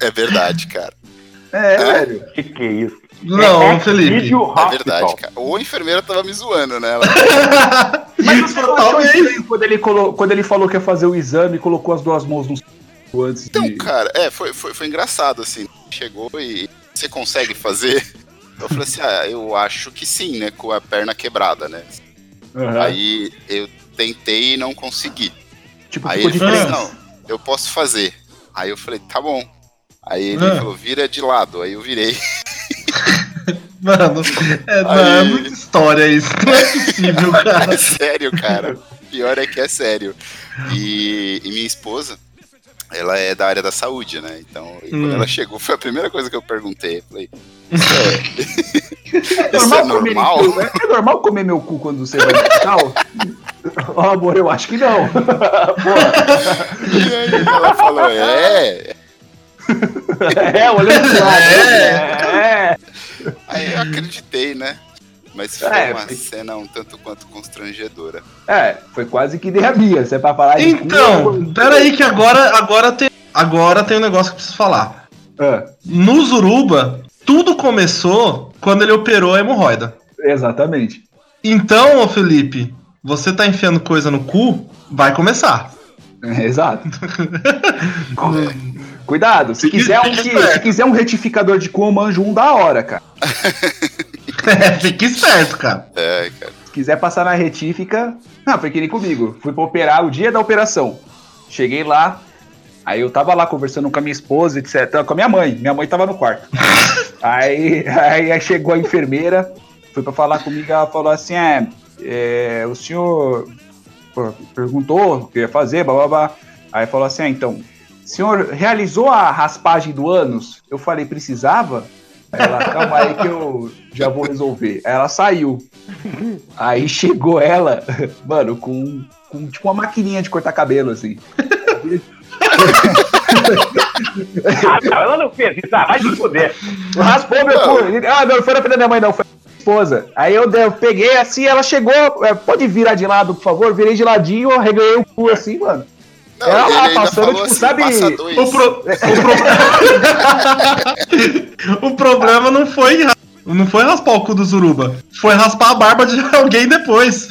[SPEAKER 4] É verdade, cara.
[SPEAKER 5] É, velho.
[SPEAKER 6] Que que é isso?
[SPEAKER 3] Não,
[SPEAKER 6] é
[SPEAKER 3] Felipe.
[SPEAKER 4] É verdade, cara. Ou a enfermeira tava me zoando, né? Ela-
[SPEAKER 5] Mas você não achou estranho quando ele, colo... quando ele falou que ia fazer o exame e colocou as duas mãos no antes
[SPEAKER 4] Então,
[SPEAKER 5] de...
[SPEAKER 4] cara, é, foi, foi, foi engraçado, assim. Chegou e você consegue fazer? Eu falei assim, ah, eu acho que sim, né? Com a perna quebrada, né?
[SPEAKER 5] Aham.
[SPEAKER 4] Aí eu tentei e não consegui.
[SPEAKER 5] tipo,
[SPEAKER 4] Aí ele falou assim, não, eu posso fazer. Aí eu falei, tá bom. Aí ele
[SPEAKER 3] Ah.
[SPEAKER 4] falou, vira de lado. Aí eu virei.
[SPEAKER 3] Mano, é, não,
[SPEAKER 4] Aí-
[SPEAKER 3] é muita história isso. Não é possível, cara.
[SPEAKER 4] É sério, cara. Pior é que é sério. E, e minha esposa, ela é da área da saúde, né? Então, e quando
[SPEAKER 3] Hum.
[SPEAKER 4] ela chegou, foi a primeira coisa que eu perguntei. Eu falei, é,
[SPEAKER 5] É
[SPEAKER 4] isso é
[SPEAKER 5] comer
[SPEAKER 4] normal?
[SPEAKER 5] meu- é normal comer meu cu quando você vai no hospital? Ó, amor, eu acho que não.
[SPEAKER 4] E aí ela falou, é.
[SPEAKER 5] É, olhando pro lado. É.
[SPEAKER 4] Aí eu acreditei, né? Mas foi
[SPEAKER 5] É,
[SPEAKER 4] uma
[SPEAKER 5] foi-
[SPEAKER 4] cena um tanto quanto constrangedora.
[SPEAKER 5] É, foi quase que nem a minha. Se é pra falar de
[SPEAKER 3] Então,
[SPEAKER 5] eu-
[SPEAKER 3] peraí que agora, agora, tem, agora tem um negócio que eu preciso falar.
[SPEAKER 5] Ah,
[SPEAKER 3] No Zuruba, tudo começou quando ele operou a hemorroida.
[SPEAKER 5] exatamente.
[SPEAKER 3] Então, ô Felipe, você tá enfiando coisa no cu, vai começar.
[SPEAKER 5] É, exato. Cuidado, se quiser, um,
[SPEAKER 3] esperto.
[SPEAKER 5] se quiser um retificador de cu, eu manjo um da hora, cara.
[SPEAKER 3] É, fique esperto, cara.
[SPEAKER 4] É, cara.
[SPEAKER 5] Se quiser passar na retífica. Não, foi que nem comigo. Fui pra operar o dia da operação. Cheguei lá. Aí eu tava lá conversando com a minha esposa, etc. Com a minha mãe. Minha mãe tava no quarto. aí, aí, aí chegou a enfermeira, foi pra falar comigo. Ela falou assim: é, é, o senhor perguntou o que ia fazer, blá blá blá. Aí falou assim: ah, então, senhor realizou a raspagem do ânus? Eu falei: precisava? Aí ela, calma aí que eu já vou resolver. Ela saiu. Aí chegou ela, mano, com, com tipo uma maquininha de cortar cabelo, assim.
[SPEAKER 6] Ah, não, ela não fez isso. Ah, vai se fuder.
[SPEAKER 5] Raspou meu cu. Ah, não, foi na frente da minha mãe, não, foi esposa. Aí eu, eu peguei assim, ela chegou, é, pode virar de lado, por favor? Virei de ladinho, arreganhei o cu assim, mano.
[SPEAKER 4] Não,
[SPEAKER 5] Ela
[SPEAKER 4] ainda
[SPEAKER 5] passando, tipo,
[SPEAKER 4] assim,
[SPEAKER 5] sabe-.
[SPEAKER 3] O, pro- o pro- o problema não foi, não foi raspar o cu do Zuruba, foi raspar a barba de alguém depois.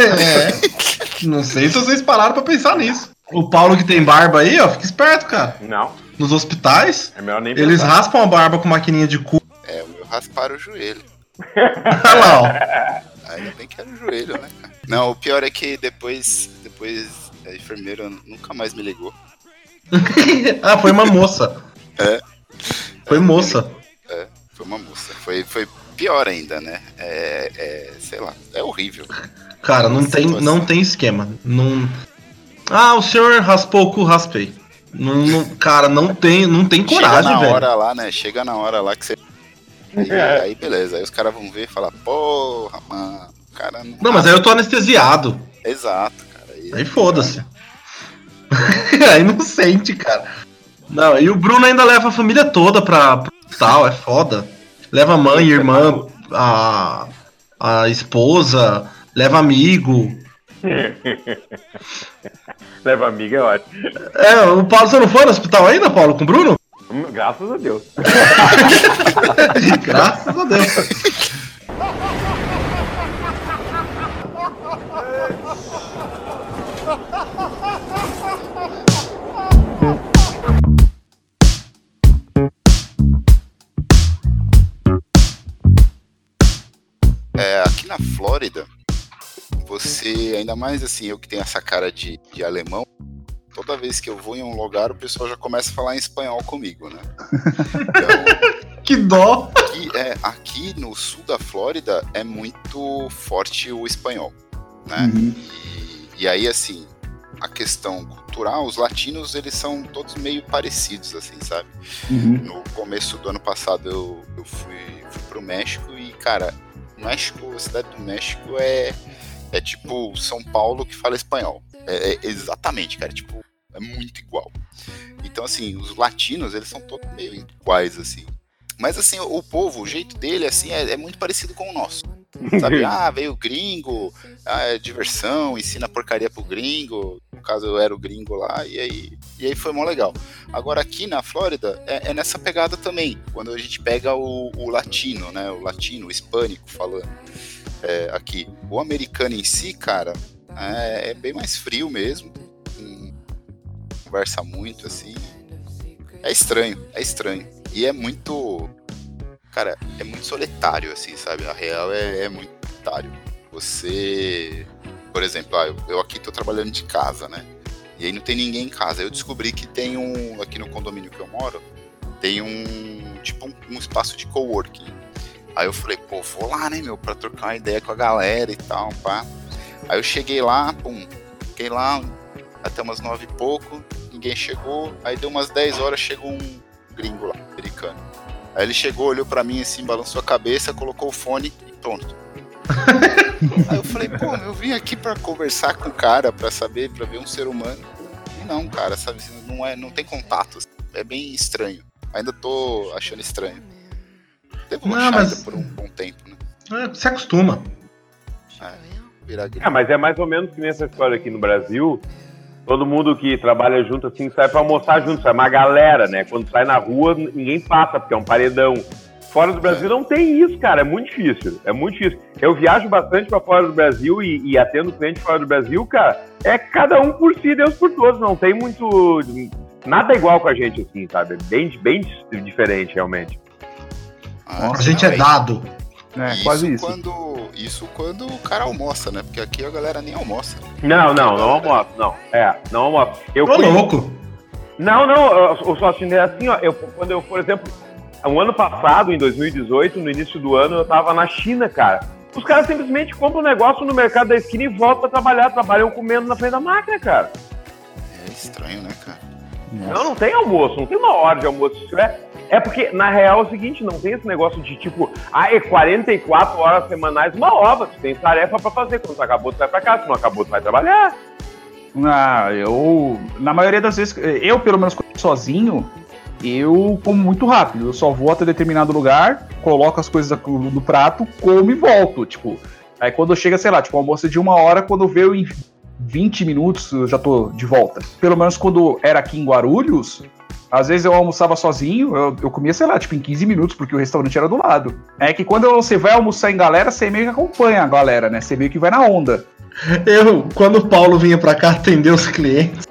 [SPEAKER 3] É. Não sei se vocês pararam pra pensar nisso. O Paulo que tem barba aí, ó, fica esperto, cara.
[SPEAKER 6] Não,
[SPEAKER 3] Nos hospitais,
[SPEAKER 6] é melhor nem
[SPEAKER 3] eles
[SPEAKER 6] pensar.
[SPEAKER 3] raspam a barba com maquininha de cu.
[SPEAKER 4] É, o meu rasparam o joelho.
[SPEAKER 3] Olha lá, ó.
[SPEAKER 4] Ainda bem que era o joelho, né, cara? Não, o pior é que depois, depois a enfermeira nunca mais me ligou.
[SPEAKER 3] ah, foi uma moça.
[SPEAKER 4] É.
[SPEAKER 3] Foi moça.
[SPEAKER 4] Foi uma moça. Foi, foi pior ainda, né? É, é, sei lá, é horrível.
[SPEAKER 3] Cara, não tem, não tem esquema. Não... Ah, o senhor raspou o cu, raspei. Não, não- cara, não tem, não tem
[SPEAKER 4] Chega
[SPEAKER 3] coragem,
[SPEAKER 4] na
[SPEAKER 3] velho.
[SPEAKER 4] hora lá, né? Chega na hora lá que você. Aí, aí beleza, aí os caras vão ver e falar, porra, mano, cara não.
[SPEAKER 3] Não, mas aí eu tô anestesiado.
[SPEAKER 4] Exato, cara. Aí,
[SPEAKER 3] Aí foda-se. aí não sente, cara. Não, e o Bruno ainda leva a família toda pra pro hospital, é foda. Leva a mãe, irmã, a, a esposa, leva amigo.
[SPEAKER 6] Leva amiga, é ótimo.
[SPEAKER 3] É, o Paulo, você não foi no hospital ainda, Paulo, com o Bruno?
[SPEAKER 6] Graças a Deus.
[SPEAKER 3] Graças a Deus.
[SPEAKER 4] Aqui na Flórida, você, ainda mais assim, eu que tenho essa cara de, de alemão, toda vez que eu vou em um lugar, o pessoal já começa a falar em espanhol comigo, né? Então,
[SPEAKER 3] Que dó.
[SPEAKER 4] aqui, é, aqui no sul da Flórida é muito forte o espanhol, né?
[SPEAKER 5] Uhum.
[SPEAKER 4] E, e aí, assim, a questão cultural, os latinos, eles são todos meio parecidos, assim, sabe?
[SPEAKER 5] Uhum.
[SPEAKER 4] No começo do ano passado eu, eu fui, fui pro México e, cara, México, a cidade do México é, é tipo São Paulo que fala espanhol. É, é exatamente, cara, tipo, é muito igual. Então, assim, os latinos, eles são todos meio iguais, assim. Mas, assim, o, o povo, o jeito dele, assim, é, é muito parecido com o nosso. Sabe? Ah, veio gringo, ah, é diversão, ensina porcaria pro gringo. No caso, eu era o gringo lá, e aí, e aí foi mó legal. Agora, aqui na Flórida, é, é nessa pegada também. Quando a gente pega o, o latino, né? O latino, o hispânico falando é, aqui. O americano em si, cara, é, é bem mais frio mesmo. Hum, conversa muito, assim. É estranho, é estranho. E é muito. Cara, é muito solitário, assim, sabe? A real é, é muito solitário. Você. Por exemplo, ah, eu, aqui tô trabalhando de casa, né? E aí não tem ninguém em casa. Eu descobri que tem um. Aqui no condomínio que eu moro, tem um. Tipo um, um espaço de coworking. Aí eu falei, pô, vou lá, né, meu, pra trocar uma ideia com a galera e tal, pá. Aí eu cheguei lá, pum, fiquei lá até umas nove e pouco, ninguém chegou. Aí deu umas 10 horas, chegou um gringo lá, americano. Aí ele chegou, olhou pra mim assim, balançou a cabeça, colocou o fone e pronto. Aí eu falei, pô, eu vim aqui pra conversar com o cara, pra saber, pra ver um ser humano. E não, cara, sabe, não, é, não tem contato. É bem estranho. Ainda tô achando estranho. Devo
[SPEAKER 3] Não,
[SPEAKER 4] achar
[SPEAKER 3] mas-
[SPEAKER 4] ainda por um bom tempo, né?
[SPEAKER 3] É, se acostuma.
[SPEAKER 4] É, virar
[SPEAKER 6] É, mas é mais ou menos que nem essa história aqui no Brasil. Todo mundo que trabalha junto assim sai pra almoçar junto, sai uma galera, né? Quando sai na rua, ninguém passa, porque é um paredão. Fora do Brasil não tem isso, cara. É muito difícil. É muito difícil. Eu viajo bastante pra fora do Brasil e, e atendo cliente fora do Brasil, cara. É cada um por si, Deus por todos. Não tem muito. Nada igual com a gente, assim, sabe? Bem, bem diferente, realmente.
[SPEAKER 4] Ah,
[SPEAKER 3] A gente é dado.
[SPEAKER 5] É, quase isso.
[SPEAKER 4] Quando, isso quando o cara almoça, né? Porque aqui a galera nem almoça.
[SPEAKER 6] Não, não, não almoço, não. É, não almoço. Eu
[SPEAKER 3] Ô,
[SPEAKER 6] fui,
[SPEAKER 3] louco.
[SPEAKER 6] Não, não, o sócio é assim, ó. Eu, quando eu, por exemplo, um ano passado, em 2018, no início do ano, eu tava na China, cara. Os caras simplesmente compram um negócio no mercado da esquina e voltam pra trabalhar, trabalham comendo na frente da máquina, cara.
[SPEAKER 4] É estranho, né, cara?
[SPEAKER 6] Não, não tem almoço, não tem uma hora de almoço. Se tiver, é porque, na real, é o seguinte, não tem esse negócio de tipo, ah, é 44 horas semanais, uma obra, tu tem tarefa pra fazer. Quando tu acabou, tu vai pra casa, se não acabou, tu vai trabalhar.
[SPEAKER 5] Ah, eu. Na maioria das vezes, eu pelo menos sozinho, eu como muito rápido. Eu só vou até determinado lugar, coloco as coisas no prato, como e volto. Tipo, aí quando chega, sei lá, tipo, almoço de uma hora, quando veio em 20 minutos, eu já tô de volta. Pelo menos quando era aqui em Guarulhos, às vezes eu almoçava sozinho, eu, eu comia, sei lá, tipo, em 15 minutos, porque o restaurante era do lado. É que quando você vai almoçar em galera, você meio que acompanha a galera, né? Você meio que vai na onda.
[SPEAKER 3] Eu, quando o Paulo vinha pra cá atender os clientes,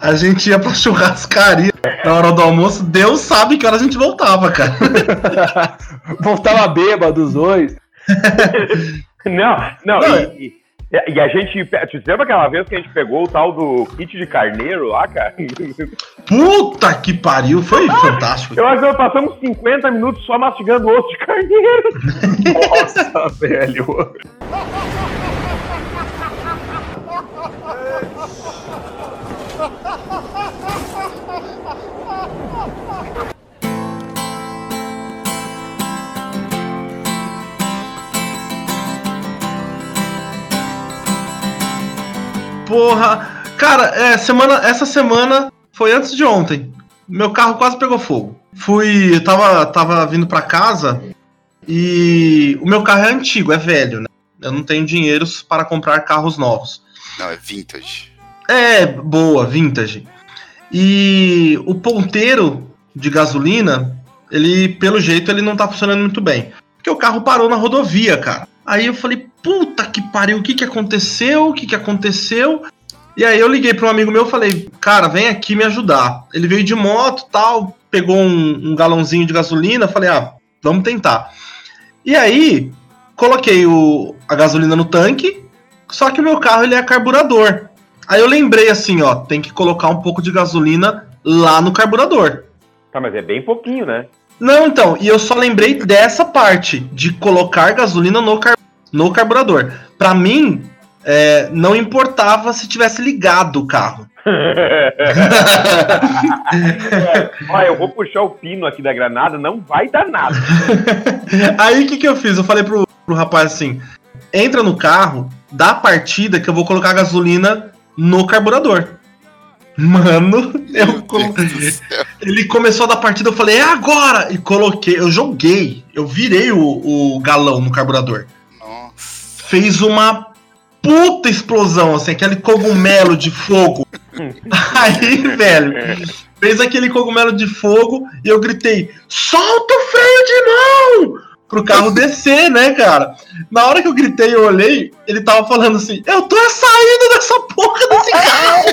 [SPEAKER 3] a gente ia pra churrascaria na hora do almoço. Deus sabe que hora a gente voltava, cara.
[SPEAKER 5] Voltava bêbado os dois.
[SPEAKER 6] Não, não,
[SPEAKER 3] Não,
[SPEAKER 6] e, e- e a gente. Te lembra aquela vez que a gente pegou o tal do kit de carneiro lá, cara?
[SPEAKER 3] Puta que pariu, foi fantástico.
[SPEAKER 6] Eu acho que nós passamos 50 minutos só mastigando osso de carneiro.
[SPEAKER 5] Nossa, velho.
[SPEAKER 3] Porra. Cara, é, semana, essa semana foi antes de ontem. Meu carro quase pegou fogo. Fui. Eu tava, tava vindo pra casa e o meu carro é antigo, é velho, né? Eu não tenho dinheiro para comprar carros novos.
[SPEAKER 4] Não, é vintage.
[SPEAKER 3] É, boa, vintage. E o ponteiro de gasolina, ele, pelo jeito, ele não tá funcionando muito bem. Porque o carro parou na rodovia, cara. Aí eu falei, puta que pariu, o que que aconteceu? O que que aconteceu? E aí eu liguei para um amigo meu e falei, cara, vem aqui me ajudar. Ele veio de moto tal, pegou um, um galãozinho de gasolina, falei, ah, vamos tentar. E aí, coloquei o, a gasolina no tanque, só que o meu carro ele é carburador. Aí eu lembrei assim, ó, tem que colocar um pouco de gasolina lá no carburador.
[SPEAKER 6] Tá, mas é bem pouquinho, né?
[SPEAKER 3] Não, então, e eu só lembrei dessa parte, de colocar gasolina no, car no carburador. Para mim, é, não importava se tivesse ligado o carro.
[SPEAKER 6] Olha, eu vou puxar o pino aqui da granada, não vai dar nada.
[SPEAKER 3] Aí o que, que eu fiz? Eu falei pro, pro rapaz assim: entra no carro, dá a partida que eu vou colocar gasolina no carburador. Mano, eu ele começou a dar partida, eu falei, é agora! E coloquei, eu joguei, eu virei o, o galão no carburador. Fez uma puta explosão, assim, aquele cogumelo de fogo. Aí, velho, fez aquele cogumelo de fogo e eu gritei: solta o freio de mão! Pro carro descer, né, cara? Na hora que eu gritei, eu olhei, ele tava falando assim: eu tô saindo dessa porra desse carro!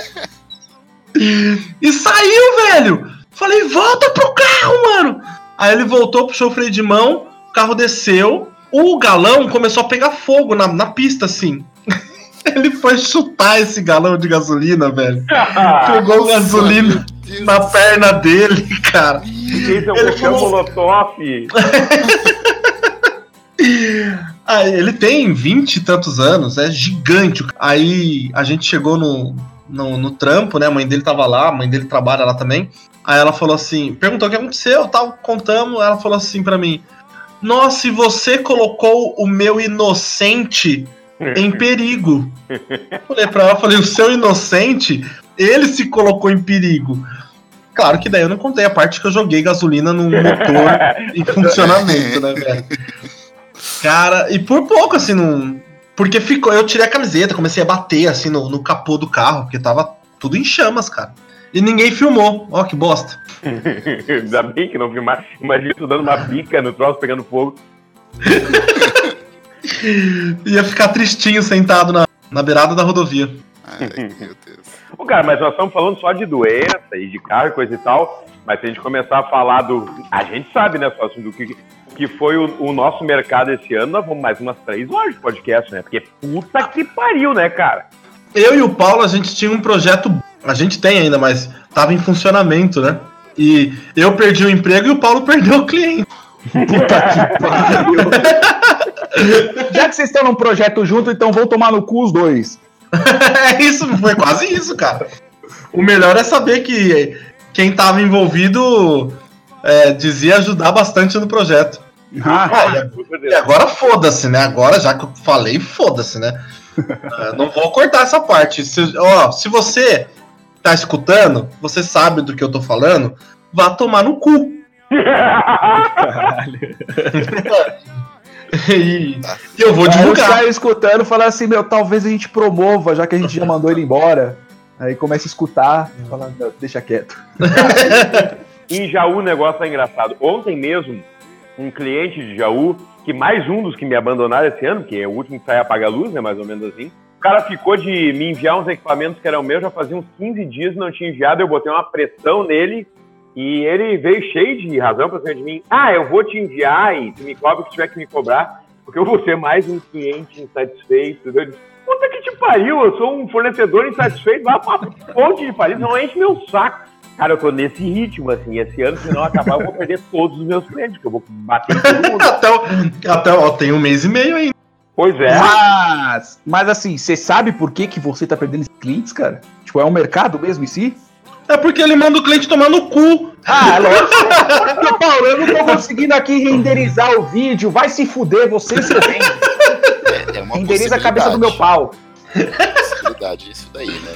[SPEAKER 3] e saiu, velho! Falei, volta pro carro, mano! Aí ele voltou, puxou o freio de mão, o carro desceu, o galão começou a pegar fogo na, na pista, assim. Ele foi chutar esse galão de gasolina, velho. Pegou gasolina na perna dele, cara. Ele
[SPEAKER 6] coquetel
[SPEAKER 3] falou-
[SPEAKER 6] molotov.
[SPEAKER 3] Ah, ele tem 20 e tantos anos, é gigante. Aí a gente chegou no, no, no trampo, né? A mãe dele tava lá, a mãe dele trabalha lá também. Aí ela falou assim: perguntou o que aconteceu, tal, contamos. Ela falou assim pra mim: Nossa, e você colocou o meu inocente em perigo. Falei pra ela, falei, o seu inocente, ele se colocou em perigo. Claro que daí eu não contei a parte que eu joguei gasolina num motor em funcionamento, né, velho? Cara, e por pouco, assim, não. Porque ficou. Eu tirei a camiseta, comecei a bater assim no, no capô do carro, porque tava tudo em chamas, cara. E ninguém filmou. Ó, que bosta.
[SPEAKER 6] Ainda bem que não mais. Imagina tu dando uma bica no troço pegando fogo.
[SPEAKER 3] Ia ficar tristinho sentado na, na beirada da rodovia.
[SPEAKER 4] Ai, meu Deus.
[SPEAKER 6] Ô, cara, mas nós estamos falando só de doença e de carro e coisa e tal. Mas se a gente começar a falar do. A gente sabe, né, só assim, do que, que foi o, o nosso mercado esse ano, nós vamos mais umas três horas de podcast, né? Porque puta que pariu, né, cara?
[SPEAKER 3] Eu e o Paulo, a gente tinha um projeto. A gente tem ainda, mas tava em funcionamento, né? E eu perdi o emprego e o Paulo perdeu o cliente.
[SPEAKER 5] Puta que pariu. Já que vocês estão num projeto junto, então vão tomar no cu os dois.
[SPEAKER 3] É isso, foi quase isso, cara. O melhor é saber que quem tava envolvido é, dizia ajudar bastante no projeto.
[SPEAKER 5] Ah,
[SPEAKER 3] E agora foda-se, né? Agora, já que eu falei, foda-se, né? Não vou cortar essa parte. Se, ó, se você tá escutando, você sabe do que eu tô falando, vá tomar no cu. e, e eu vou
[SPEAKER 5] Aí
[SPEAKER 3] divulgar.
[SPEAKER 5] caras escutando falar assim, meu, talvez a gente promova, já que a gente já mandou ele embora. Aí começa a escutar, fala, "Não, deixa quieto.
[SPEAKER 6] Em Jaú o negócio é engraçado. Ontem mesmo, um cliente de Jaú, que mais um dos que me abandonaram esse ano, que é o último que sai apaga a luz, né, mais ou menos assim. O cara ficou de me enviar uns equipamentos que eram meus, já fazia uns 15 dias não tinha enviado, eu botei uma pressão nele e ele veio cheio de razão pra cima de mim. Ah, eu vou te enviar e tu me cobra o que tiver que me cobrar, porque eu vou ser mais um cliente insatisfeito. Eu disse, Puta que te pariu, eu sou um fornecedor insatisfeito, vai pra ponte de pariu, não enche meu saco. Cara, eu tô nesse ritmo, assim, esse ano, se não acabar, eu vou perder todos os meus clientes, que eu vou bater em todo mundo.
[SPEAKER 3] Até, o- até ó, tem um mês e meio ainda.
[SPEAKER 6] Pois é.
[SPEAKER 5] Mas, mas assim, você sabe por que, que você tá perdendo esses clientes, cara? Tipo, é um mercado mesmo em si?
[SPEAKER 3] É porque ele manda o cliente tomar no cu.
[SPEAKER 5] Ah, é lógico. Porque, Paulo, eu não tô conseguindo aqui renderizar o vídeo. Vai se fuder, você se vende.
[SPEAKER 4] É, é uma
[SPEAKER 5] Renderiza a cabeça do meu pau.
[SPEAKER 4] Possibilidade, isso daí, né?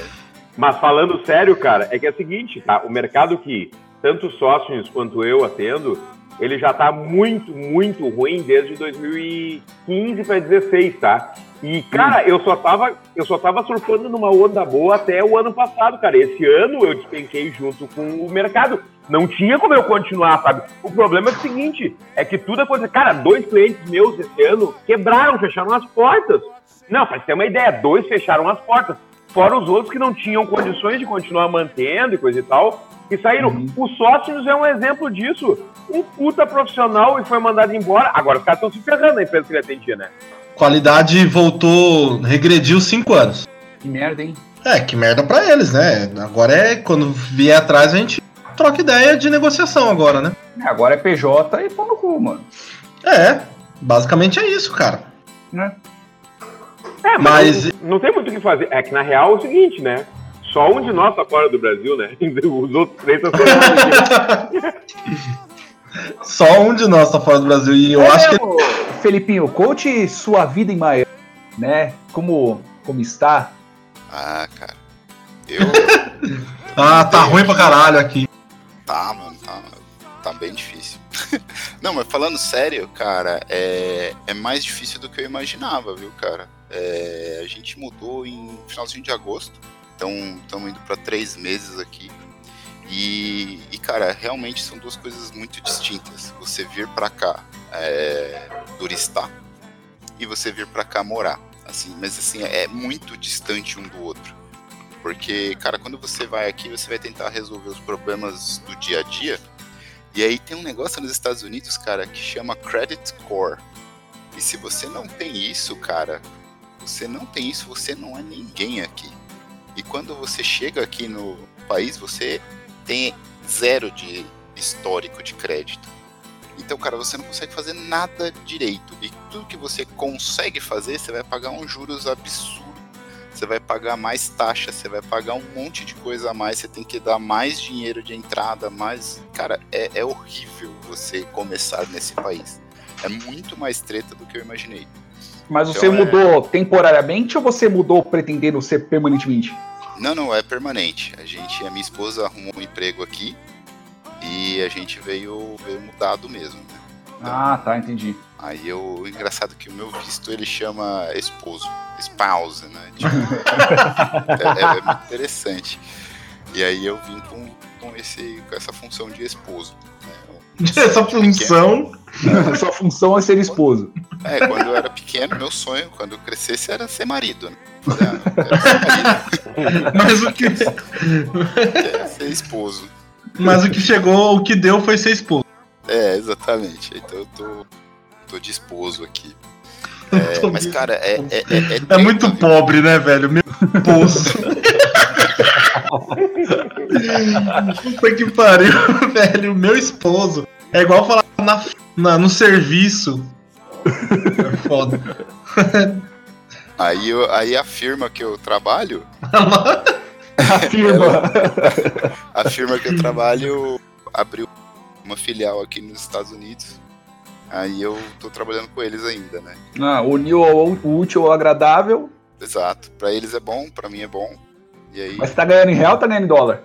[SPEAKER 6] Mas falando sério, cara, é que é o seguinte, tá? O mercado que tanto sócios quanto eu atendo, ele já tá muito, muito ruim desde 2015 para 16, tá? E, cara, eu só tava, eu só tava surfando numa onda boa até o ano passado, cara. Esse ano eu despenquei junto com o mercado. Não tinha como eu continuar, sabe? O problema é o seguinte, é que tudo aconteceu. Cara, dois clientes meus esse ano quebraram, fecharam as portas. Não, pra você ter uma ideia, dois fecharam as portas. Fora os outros que não tinham condições de continuar mantendo e coisa e tal, que saíram.
[SPEAKER 5] Uhum.
[SPEAKER 6] O Sócios é um exemplo disso. Um puta profissional e foi mandado embora. Agora os caras estão se ferrando na empresa que ele atendia, né?
[SPEAKER 3] Qualidade voltou, regrediu cinco anos.
[SPEAKER 5] Que merda, hein?
[SPEAKER 3] É, que merda pra eles, né? Agora é quando vier atrás a gente troca ideia de negociação agora, né?
[SPEAKER 5] Agora é PJ e pau no cu, mano.
[SPEAKER 3] É, basicamente é isso, cara.
[SPEAKER 5] Né?
[SPEAKER 6] É, mas,
[SPEAKER 3] Mas-
[SPEAKER 6] Não, não tem muito o que fazer. É que na real é o seguinte, né? Só um de nós tá fora do Brasil, né? Os outros três estão
[SPEAKER 3] Só um de nós tá fora do Brasil e eu
[SPEAKER 5] É
[SPEAKER 3] acho que
[SPEAKER 5] Felipinho, conte sua vida em Miami, né? Como, como está?
[SPEAKER 4] Ah, cara. Eu.
[SPEAKER 3] Ah, tá ruim pra caralho aqui.
[SPEAKER 4] Tá, mano, tá, tá bem difícil. Não, mas falando sério, cara, é, é mais difícil do que eu imaginava, viu, cara? É, a gente mudou em finalzinho de agosto, então estamos indo para três meses aqui. E, e, cara, realmente são duas coisas muito distintas. Você vir pra cá é, turistar e você vir pra cá morar. Assim, mas assim, é muito distante um do outro. Porque, cara, quando você vai aqui, você vai tentar resolver os problemas do dia a dia. E aí tem um negócio nos Estados Unidos, cara, que chama Credit Score. E se você não tem isso, cara, você não tem isso, você não é ninguém aqui. E quando você chega aqui no país, você tem zero de histórico de crédito. Então, cara, você não consegue fazer nada direito. E tudo que você consegue fazer, você vai pagar uns juros absurdos. Você vai pagar mais taxa, você vai pagar um monte de coisa a mais, você tem que dar mais dinheiro de entrada, mais. Cara, é, é horrível você começar nesse país. É muito mais treta do que eu imaginei.
[SPEAKER 5] Mas você
[SPEAKER 4] Então, é-
[SPEAKER 5] mudou temporariamente ou você mudou pretendendo ser permanentemente?
[SPEAKER 4] Não, não, é permanente. A gente, a minha esposa arrumou um emprego aqui e a gente veio, veio mudado mesmo. né?
[SPEAKER 5] Ah, tá, entendi.
[SPEAKER 4] Aí eu, o engraçado é que o meu visto ele chama esposo, spouse, né? Tipo, é, é- é muito interessante. E aí eu vim com, com, esse, com essa função de esposo.
[SPEAKER 3] Essa função.
[SPEAKER 5] Sua função é ser esposo.
[SPEAKER 4] É, quando eu era pequeno, meu sonho, quando eu crescesse, era ser marido. Né? Quero ser marido,
[SPEAKER 3] Mas o que,
[SPEAKER 4] quero ser esposo.
[SPEAKER 3] mas o que chegou, o que deu foi ser expulso.
[SPEAKER 4] É, exatamente. Então eu tô, tô disposo aqui. É, mas, cara, é, é, é, é
[SPEAKER 3] É muito pobre, né, velho? Meu poço. Puta que pariu, velho. Meu esposo. É igual falar na, na- no serviço. É foda.
[SPEAKER 4] Aí, eu- aí a firma que eu trabalho,
[SPEAKER 5] Afirma.
[SPEAKER 4] a firma que eu trabalho abriu uma filial aqui nos Estados Unidos. Aí eu tô trabalhando com eles ainda, né?
[SPEAKER 5] Ah, uniu o o útil ao agradável,
[SPEAKER 4] Exato. Pra eles é bom, pra mim é bom. E aí
[SPEAKER 5] mas você tá ganhando em real ou tá ganhando em dólar?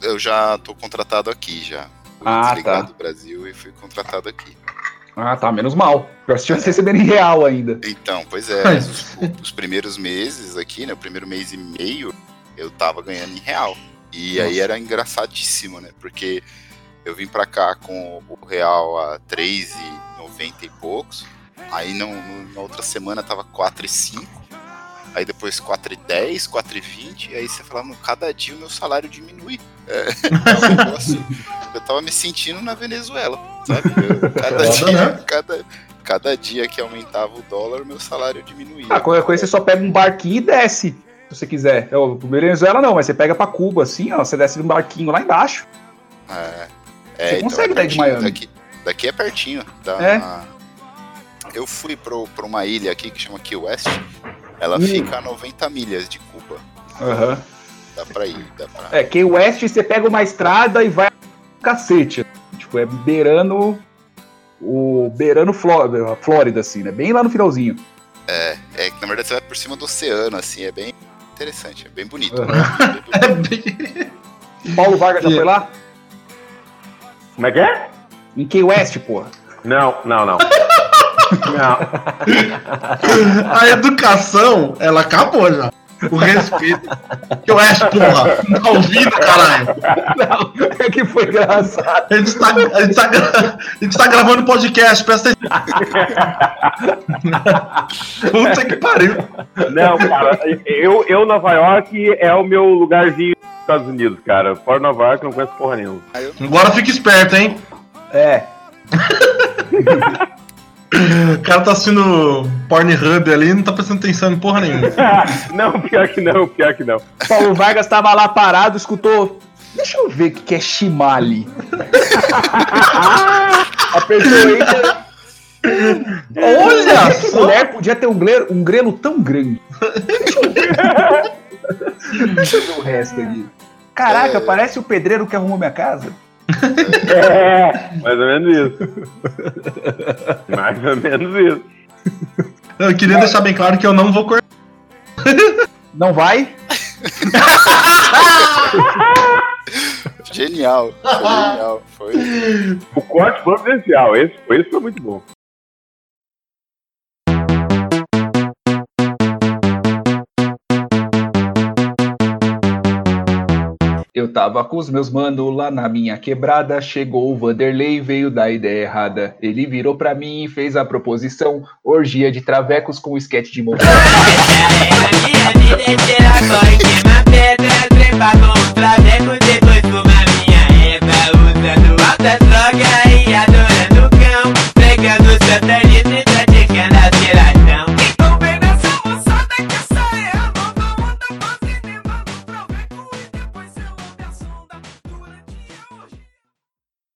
[SPEAKER 4] eu já tô contratado aqui já. Fui
[SPEAKER 5] Ah,
[SPEAKER 4] desligado
[SPEAKER 5] tá.
[SPEAKER 4] do Brasil e fui contratado aqui.
[SPEAKER 5] Ah, tá, menos mal. Eu estivesse recebendo em real ainda.
[SPEAKER 4] Então, pois é, os, os primeiros meses aqui, né? O primeiro mês e meio, eu tava ganhando em real. E aí era engraçadíssimo, né? Porque eu vim pra cá com o real a 3,90 e poucos. Aí não, no- na outra semana tava 4,5. Aí depois 4,10, 4,20. Aí você falava, "Não, cada dia o meu salário diminui. É, é um negócio. Eu tava me sentindo na Venezuela, sabe? Eu- cada,
[SPEAKER 3] Foda,
[SPEAKER 4] dia,
[SPEAKER 3] né?
[SPEAKER 4] cada, cada dia que aumentava o dólar, o meu salário diminuía.
[SPEAKER 5] Ah, qualquer coisa você só pega um barquinho e desce, se você quiser. Eu, Venezuela não, mas você pega pra Cuba, assim, ó, você desce num barquinho lá embaixo.
[SPEAKER 4] É,
[SPEAKER 5] Você
[SPEAKER 4] então
[SPEAKER 5] consegue
[SPEAKER 4] é
[SPEAKER 5] daí de Miami?
[SPEAKER 4] Daqui, daqui é pertinho. Dá
[SPEAKER 5] É?
[SPEAKER 4] Eu fui pro, pra uma ilha aqui que chama Key West. Ela
[SPEAKER 5] Hum.
[SPEAKER 4] fica a 90 milhas de Cuba.
[SPEAKER 5] Aham.
[SPEAKER 4] Dá pra ir, dá pra.
[SPEAKER 5] É, Key West você pega uma estrada e vai cacete. Tipo, é beirando o beirando Fló- Flórida, assim, né? Bem lá no finalzinho.
[SPEAKER 4] É, é que na verdade você vai por cima do oceano, assim, é bem interessante, é bem bonito.
[SPEAKER 5] Aham.
[SPEAKER 4] né?
[SPEAKER 3] É bem-
[SPEAKER 5] Paulo Vargas já foi lá?
[SPEAKER 6] Como é que é?
[SPEAKER 5] Em Key West, porra.
[SPEAKER 6] Não, não, não. Não.
[SPEAKER 3] A educação, ela acabou já. O respeito. Que eu acho, porra. Não tá ouvindo, caralho.
[SPEAKER 5] Não, é que foi engraçado.
[SPEAKER 3] A gente tá, a gente tá, a gente tá gravando podcast, presta atenção. Puta que pariu.
[SPEAKER 6] Não, cara, eu, eu Nova York é o meu lugarzinho dos Estados Unidos, cara. Fora Nova York eu não conheço porra nenhuma.
[SPEAKER 3] Agora fica esperto, hein?
[SPEAKER 5] É.
[SPEAKER 3] O cara tá assistindo Pornhub ali e não tá prestando atenção em porra nenhuma.
[SPEAKER 6] não, pior que não, pior que não.
[SPEAKER 5] Paulo Vargas tava lá parado, escutou. Deixa eu ver o que que é Shimali. A pessoa ainda.
[SPEAKER 3] Olha só!
[SPEAKER 5] mulher podia ter um grelo, um grelo tão grande. Deixa eu ver. Deixa eu ver o resto aqui. Caraca, parece o pedreiro que arrumou minha casa.
[SPEAKER 6] É, mais ou menos isso. Mais ou menos isso.
[SPEAKER 3] Eu queria deixar bem claro que eu não vou cortar.
[SPEAKER 5] Não vai?
[SPEAKER 4] Genial. Foi genial. Foi.
[SPEAKER 6] O corte providencial, esse, foi- esse foi muito bom.
[SPEAKER 5] Eu tava com os meus mano lá na minha quebrada, chegou o Vanderlei, veio da ideia errada. Ele virou pra mim e fez a proposição, orgia de travecos com esquete de montão.